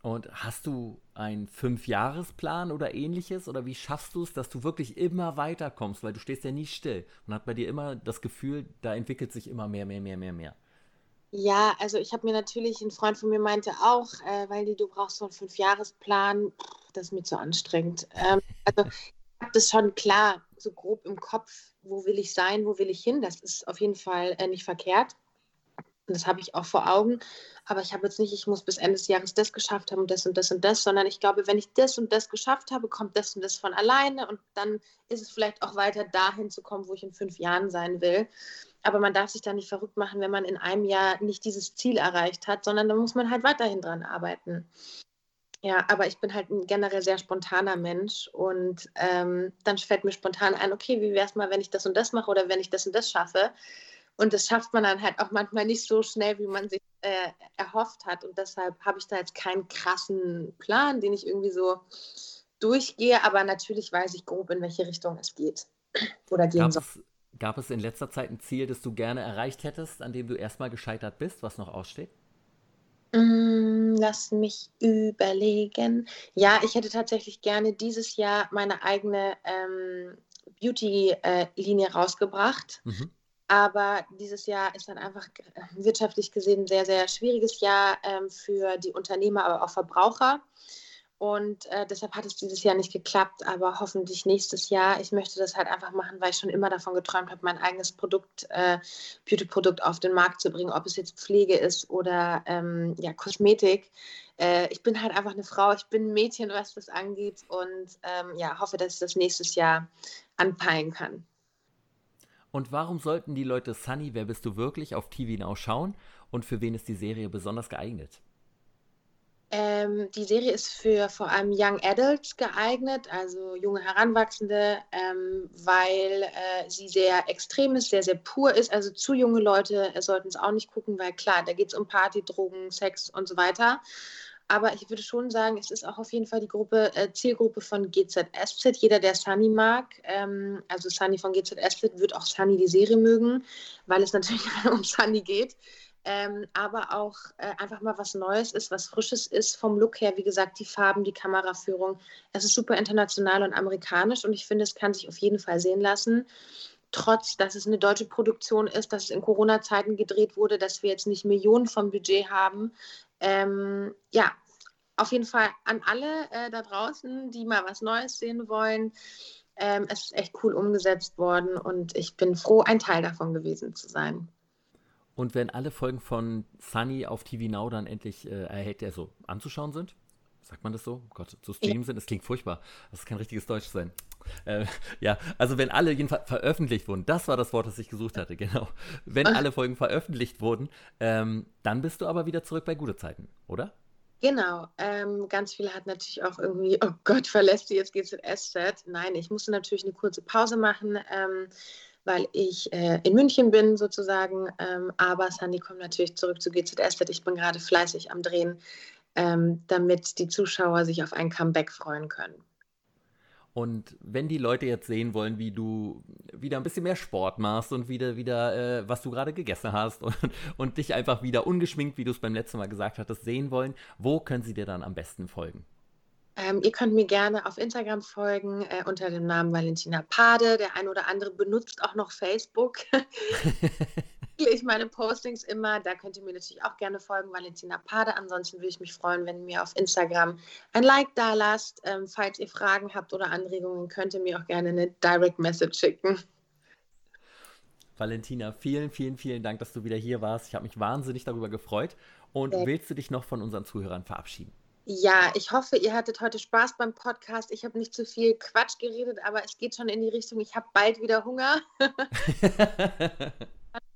Und hast du einen Fünfjahresplan oder ähnliches? Oder wie schaffst du es, dass du wirklich immer weiterkommst? Weil du stehst ja nie still. Man hat bei dir immer das Gefühl, da entwickelt sich immer mehr, mehr, mehr, mehr, mehr. Ja, also ich habe mir natürlich, ein Freund von mir meinte auch, äh, weil die, du brauchst so einen Fünfjahresplan, das ist mir zu anstrengend. Ähm, also habe das schon klar, so grob im Kopf, wo will ich sein, wo will ich hin, das ist auf jeden Fall äh, nicht verkehrt. Das habe ich auch vor Augen. Aber ich habe jetzt nicht, ich muss bis Ende des Jahres das geschafft haben und das und das und das, sondern ich glaube, wenn ich das und das geschafft habe, kommt das und das von alleine und dann ist es vielleicht auch weiter dahin zu kommen, wo ich in fünf Jahren sein will. Aber man darf sich da nicht verrückt machen, wenn man in einem Jahr nicht dieses Ziel erreicht hat, sondern da muss man halt weiterhin dran arbeiten. Ja, aber ich bin halt ein generell sehr spontaner Mensch und ähm, dann fällt mir spontan ein, okay, wie wäre es mal, wenn ich das und das mache oder wenn ich das und das schaffe? Und das schafft man dann halt auch manchmal nicht so schnell, wie man sich äh, erhofft hat. Und deshalb habe ich da jetzt keinen krassen Plan, den ich irgendwie so durchgehe. Aber natürlich weiß ich grob, in welche Richtung es geht [CLEARS THROAT] oder gehen soll. Gab es in letzter Zeit ein Ziel, das du gerne erreicht hättest, an dem du erstmal gescheitert bist, was noch aussteht? Mm, lass mich überlegen. Ja, ich hätte tatsächlich gerne dieses Jahr meine eigene ähm, Beauty-Linie äh, rausgebracht. Mhm. Aber dieses Jahr ist dann einfach wirtschaftlich gesehen ein sehr, sehr schwieriges Jahr ähm, für die Unternehmer, aber auch Verbraucher. Und äh, deshalb hat es dieses Jahr nicht geklappt, aber hoffentlich nächstes Jahr. Ich möchte das halt einfach machen, weil ich schon immer davon geträumt habe, mein eigenes Produkt, äh, Beauty-Produkt auf den Markt zu bringen, ob es jetzt Pflege ist oder ähm, ja, Kosmetik. Äh, ich bin halt einfach eine Frau, ich bin ein Mädchen, was das angeht und ähm, ja, hoffe, dass ich das nächstes Jahr anpeilen kann. Und warum sollten die Leute Sunny, wer bist du wirklich, auf TV Now schauen und für wen ist die Serie besonders geeignet? Ähm, die Serie ist für vor allem Young Adults geeignet, also junge Heranwachsende, ähm, weil äh, sie sehr extrem ist, sehr, sehr pur ist. Also zu junge Leute äh, sollten es auch nicht gucken, weil klar, da geht es um Party, Drogen, Sex und so weiter. Aber ich würde schon sagen, es ist auch auf jeden Fall die Gruppe, äh, Zielgruppe von GZSZ. Jeder, der Sunny mag, ähm, also Sunny von GZSZ, wird auch Sunny die Serie mögen, weil es natürlich [LAUGHS] um Sunny geht ähm, aber auch äh, einfach mal was Neues ist, was Frisches ist. Vom Look her, wie gesagt, die Farben, die Kameraführung. Es ist super international und amerikanisch und ich finde, es kann sich auf jeden Fall sehen lassen. Trotz, dass es eine deutsche Produktion ist, dass es in Corona-Zeiten gedreht wurde, dass wir jetzt nicht Millionen vom Budget haben. Ähm, ja, auf jeden Fall an alle äh, da draußen, die mal was Neues sehen wollen. Ähm, es ist echt cool umgesetzt worden und ich bin froh, ein Teil davon gewesen zu sein. Und wenn alle Folgen von Sunny auf TV Now dann endlich äh, erhält, also anzuschauen sind, sagt man das so? Oh Gott, zu streamen ja. sind, das klingt furchtbar. Das kann richtiges Deutsch sein. Äh, ja, also wenn alle jedenfalls veröffentlicht wurden, das war das Wort, das ich gesucht hatte, genau. Wenn alle Folgen veröffentlicht wurden, ähm, dann bist du aber wieder zurück bei gute Zeiten, oder? Genau, ähm, ganz viele hatten natürlich auch irgendwie, oh Gott, verlässt du jetzt GZSZ. Nein, ich musste natürlich eine kurze Pause machen. Ähm, weil ich äh, in München bin sozusagen. Ähm, aber Sandy kommt natürlich zurück zu GZSZ. Ich bin gerade fleißig am Drehen, ähm, damit die Zuschauer sich auf ein Comeback freuen können. Und wenn die Leute jetzt sehen wollen, wie du wieder ein bisschen mehr Sport machst und wieder, wieder äh, was du gerade gegessen hast [LAUGHS] und, und dich einfach wieder ungeschminkt, wie du es beim letzten Mal gesagt hattest, sehen wollen, wo können sie dir dann am besten folgen? Ähm, ihr könnt mir gerne auf Instagram folgen äh, unter dem Namen Valentina Pade. Der ein oder andere benutzt auch noch Facebook. [LAUGHS] ich meine Postings immer. Da könnt ihr mir natürlich auch gerne folgen, Valentina Pade. Ansonsten würde ich mich freuen, wenn ihr mir auf Instagram ein Like da lasst. Ähm, falls ihr Fragen habt oder Anregungen, könnt ihr mir auch gerne eine Direct Message schicken. Valentina, vielen, vielen, vielen Dank, dass du wieder hier warst. Ich habe mich wahnsinnig darüber gefreut. Und willst du dich noch von unseren Zuhörern verabschieden? Ja, ich hoffe, ihr hattet heute Spaß beim Podcast. Ich habe nicht zu viel Quatsch geredet, aber es geht schon in die Richtung, ich habe bald wieder Hunger. [LAUGHS] [LAUGHS]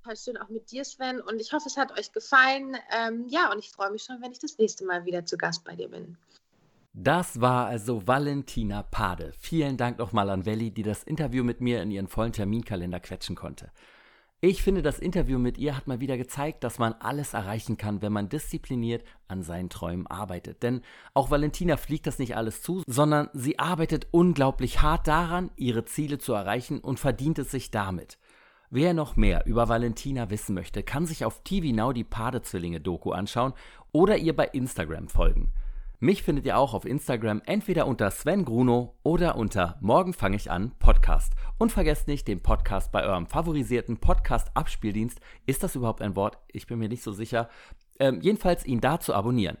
Total schön auch mit dir, Sven. Und ich hoffe, es hat euch gefallen. Ähm, ja, und ich freue mich schon, wenn ich das nächste Mal wieder zu Gast bei dir bin. Das war also Valentina Pade. Vielen Dank nochmal an Welli, die das Interview mit mir in ihren vollen Terminkalender quetschen konnte. Ich finde, das Interview mit ihr hat mal wieder gezeigt, dass man alles erreichen kann, wenn man diszipliniert an seinen Träumen arbeitet. Denn auch Valentina fliegt das nicht alles zu, sondern sie arbeitet unglaublich hart daran, ihre Ziele zu erreichen und verdient es sich damit. Wer noch mehr über Valentina wissen möchte, kann sich auf TV Now die Padezwillinge-Doku anschauen oder ihr bei Instagram folgen. Mich findet ihr auch auf Instagram entweder unter Sven Gruno oder unter Morgen fange ich an Podcast. Und vergesst nicht, den Podcast bei eurem favorisierten Podcast-Abspieldienst, ist das überhaupt ein Wort? Ich bin mir nicht so sicher. Ähm, jedenfalls ihn da zu abonnieren.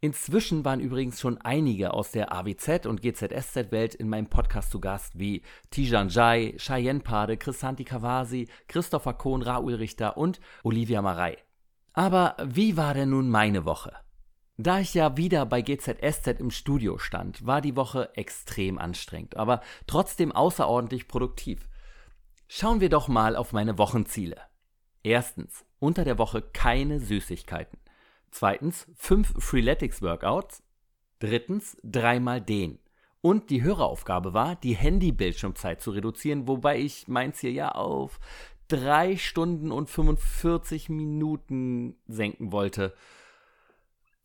Inzwischen waren übrigens schon einige aus der AWZ und GZSZ-Welt in meinem Podcast zu Gast, wie Tijan Jai, Cheyenne Pade, Chrisanti Kawasi, Christopher Kohn, Raoul Richter und Olivia Marei. Aber wie war denn nun meine Woche? Da ich ja wieder bei GZSZ im Studio stand, war die Woche extrem anstrengend, aber trotzdem außerordentlich produktiv. Schauen wir doch mal auf meine Wochenziele. Erstens, unter der Woche keine Süßigkeiten. Zweitens, fünf Freeletics Workouts. Drittens, dreimal den. Und die Höreraufgabe war, die Handy-Bildschirmzeit zu reduzieren, wobei ich mein Ziel ja auf drei Stunden und 45 Minuten senken wollte.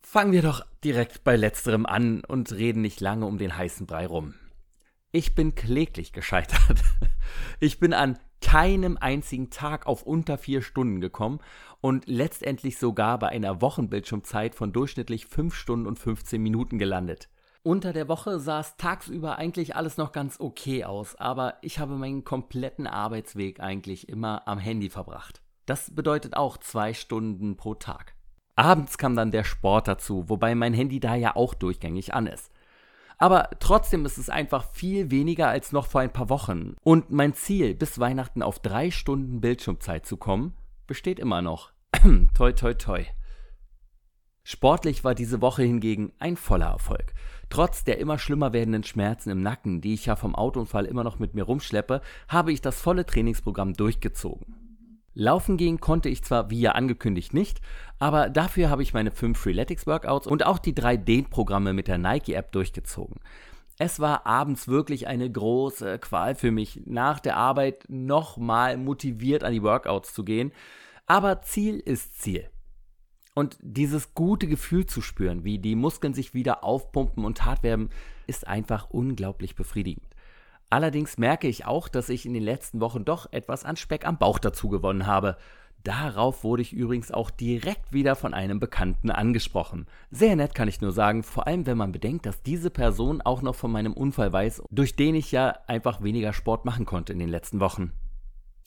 Fangen wir doch direkt bei letzterem an und reden nicht lange um den heißen Brei rum. Ich bin kläglich gescheitert. [LAUGHS] Ich bin an keinem einzigen Tag auf unter vier Stunden gekommen und letztendlich sogar bei einer Wochenbildschirmzeit von durchschnittlich 5 Stunden und 15 Minuten gelandet. Unter der Woche sah es tagsüber eigentlich alles noch ganz okay aus, aber ich habe meinen kompletten Arbeitsweg eigentlich immer am Handy verbracht. Das bedeutet auch zwei Stunden pro Tag. Abends kam dann der Sport dazu, wobei mein Handy da ja auch durchgängig an ist. Aber trotzdem ist es einfach viel weniger als noch vor ein paar Wochen. Und mein Ziel, bis Weihnachten auf drei Stunden Bildschirmzeit zu kommen, besteht immer noch. [CLEARS THROAT] toi, toi, toi. Sportlich war diese Woche hingegen ein voller Erfolg. Trotz der immer schlimmer werdenden Schmerzen im Nacken, die ich ja vom Autounfall immer noch mit mir rumschleppe, habe ich das volle Trainingsprogramm durchgezogen. Laufen gehen konnte ich zwar wie ja angekündigt nicht, aber dafür habe ich meine fünf Freeletics Workouts und auch die drei Dehnprogramme mit der Nike App durchgezogen. Es war abends wirklich eine große Qual für mich, nach der Arbeit nochmal motiviert an die Workouts zu gehen. Aber Ziel ist Ziel. Und dieses gute Gefühl zu spüren, wie die Muskeln sich wieder aufpumpen und hart werden, ist einfach unglaublich befriedigend. Allerdings merke ich auch, dass ich in den letzten Wochen doch etwas an Speck am Bauch dazu gewonnen habe. Darauf wurde ich übrigens auch direkt wieder von einem Bekannten angesprochen. Sehr nett kann ich nur sagen, vor allem wenn man bedenkt, dass diese Person auch noch von meinem Unfall weiß, durch den ich ja einfach weniger Sport machen konnte in den letzten Wochen.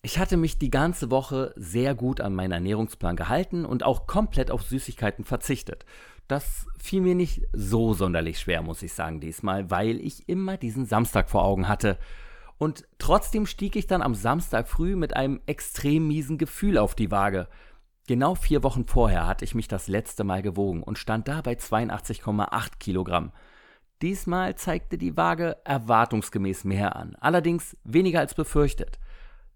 Ich hatte mich die ganze Woche sehr gut an meinen Ernährungsplan gehalten und auch komplett auf Süßigkeiten verzichtet. Das fiel mir nicht so sonderlich schwer, muss ich sagen, diesmal, weil ich immer diesen Samstag vor Augen hatte. Und trotzdem stieg ich dann am Samstag früh mit einem extrem miesen Gefühl auf die Waage. Genau vier Wochen vorher hatte ich mich das letzte Mal gewogen und stand da bei 82,8 Kilogramm. Diesmal zeigte die Waage erwartungsgemäß mehr an, allerdings weniger als befürchtet.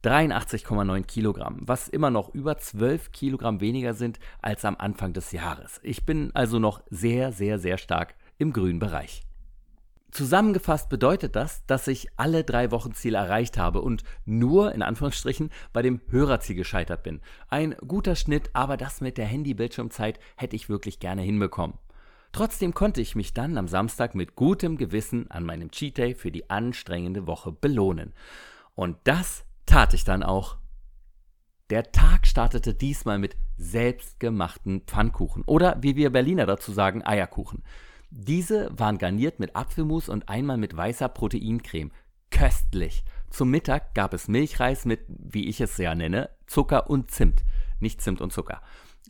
83,9 Kilogramm, was immer noch über 12 Kilogramm weniger sind als am Anfang des Jahres. Ich bin also noch sehr, sehr, sehr stark im grünen Bereich. Zusammengefasst bedeutet das, dass ich alle drei Wochen Ziele erreicht habe und nur in Anführungsstrichen bei dem Hörerziel gescheitert bin. Ein guter Schnitt, aber das mit der Handy-Bildschirmzeit hätte ich wirklich gerne hinbekommen. Trotzdem konnte ich mich dann am Samstag mit gutem Gewissen an meinem Cheat Day für die anstrengende Woche belohnen. Und das tat ich dann auch. Der Tag startete diesmal mit selbstgemachten Pfannkuchen oder wie wir Berliner dazu sagen, Eierkuchen. Diese waren garniert mit Apfelmus und einmal mit weißer Proteincreme. Köstlich. Zum Mittag gab es Milchreis mit, wie ich es ja nenne, Zucker und Zimt. Nicht Zimt und Zucker.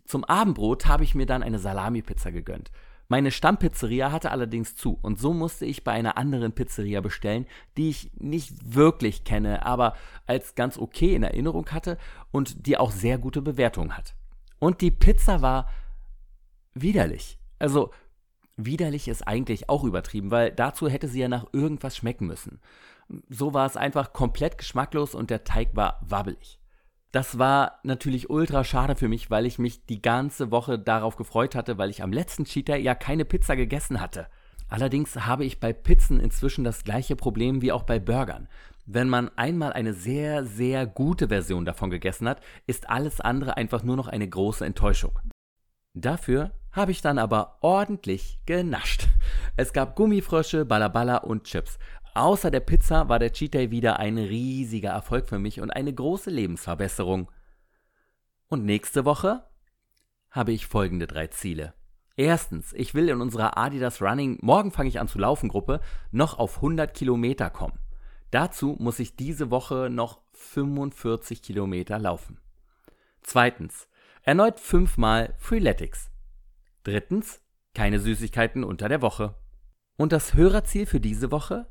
Zum Abendbrot habe ich mir dann eine Salami-Pizza gegönnt. Meine Stammpizzeria hatte allerdings zu und so musste ich bei einer anderen Pizzeria bestellen, die ich nicht wirklich kenne, aber als ganz okay in Erinnerung hatte und die auch sehr gute Bewertungen hat. Und die Pizza war widerlich. Also widerlich ist eigentlich auch übertrieben, weil dazu hätte sie ja nach irgendwas schmecken müssen. So war es einfach komplett geschmacklos und der Teig war wabbelig. Das war natürlich ultra schade für mich, weil ich mich die ganze Woche darauf gefreut hatte, weil ich am letzten Cheater ja keine Pizza gegessen hatte. Allerdings habe ich bei Pizzen inzwischen das gleiche Problem wie auch bei Burgern. Wenn man einmal eine sehr, sehr gute Version davon gegessen hat, ist alles andere einfach nur noch eine große Enttäuschung. Dafür habe ich dann aber ordentlich genascht. Es gab Gummifrösche, Balaballa und Chips. Außer der Pizza war der Cheat Day wieder ein riesiger Erfolg für mich und eine große Lebensverbesserung. Und nächste Woche habe ich folgende drei Ziele. Erstens, ich will in unserer Adidas Running Morgen fange ich an zu laufen Gruppe noch auf 100 Kilometer kommen. Dazu muss ich diese Woche noch 45 Kilometer laufen. Zweitens, erneut fünfmal Freeletics. Drittens, keine Süßigkeiten unter der Woche. Und das Hörerziel für diese Woche?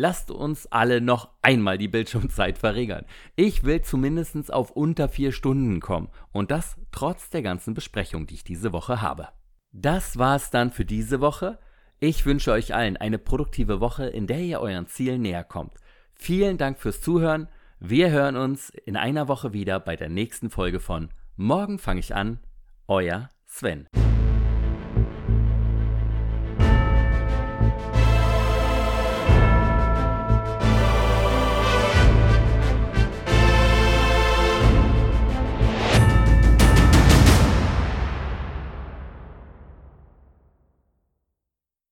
Lasst uns alle noch einmal die Bildschirmzeit verringern. Ich will zumindest auf unter vier Stunden kommen und das trotz der ganzen Besprechung, die ich diese Woche habe. Das war's dann für diese Woche. Ich wünsche euch allen eine produktive Woche, in der ihr euren Zielen näher kommt. Vielen Dank fürs Zuhören. Wir hören uns in einer Woche wieder bei der nächsten Folge von Morgen fange ich an. Euer Sven.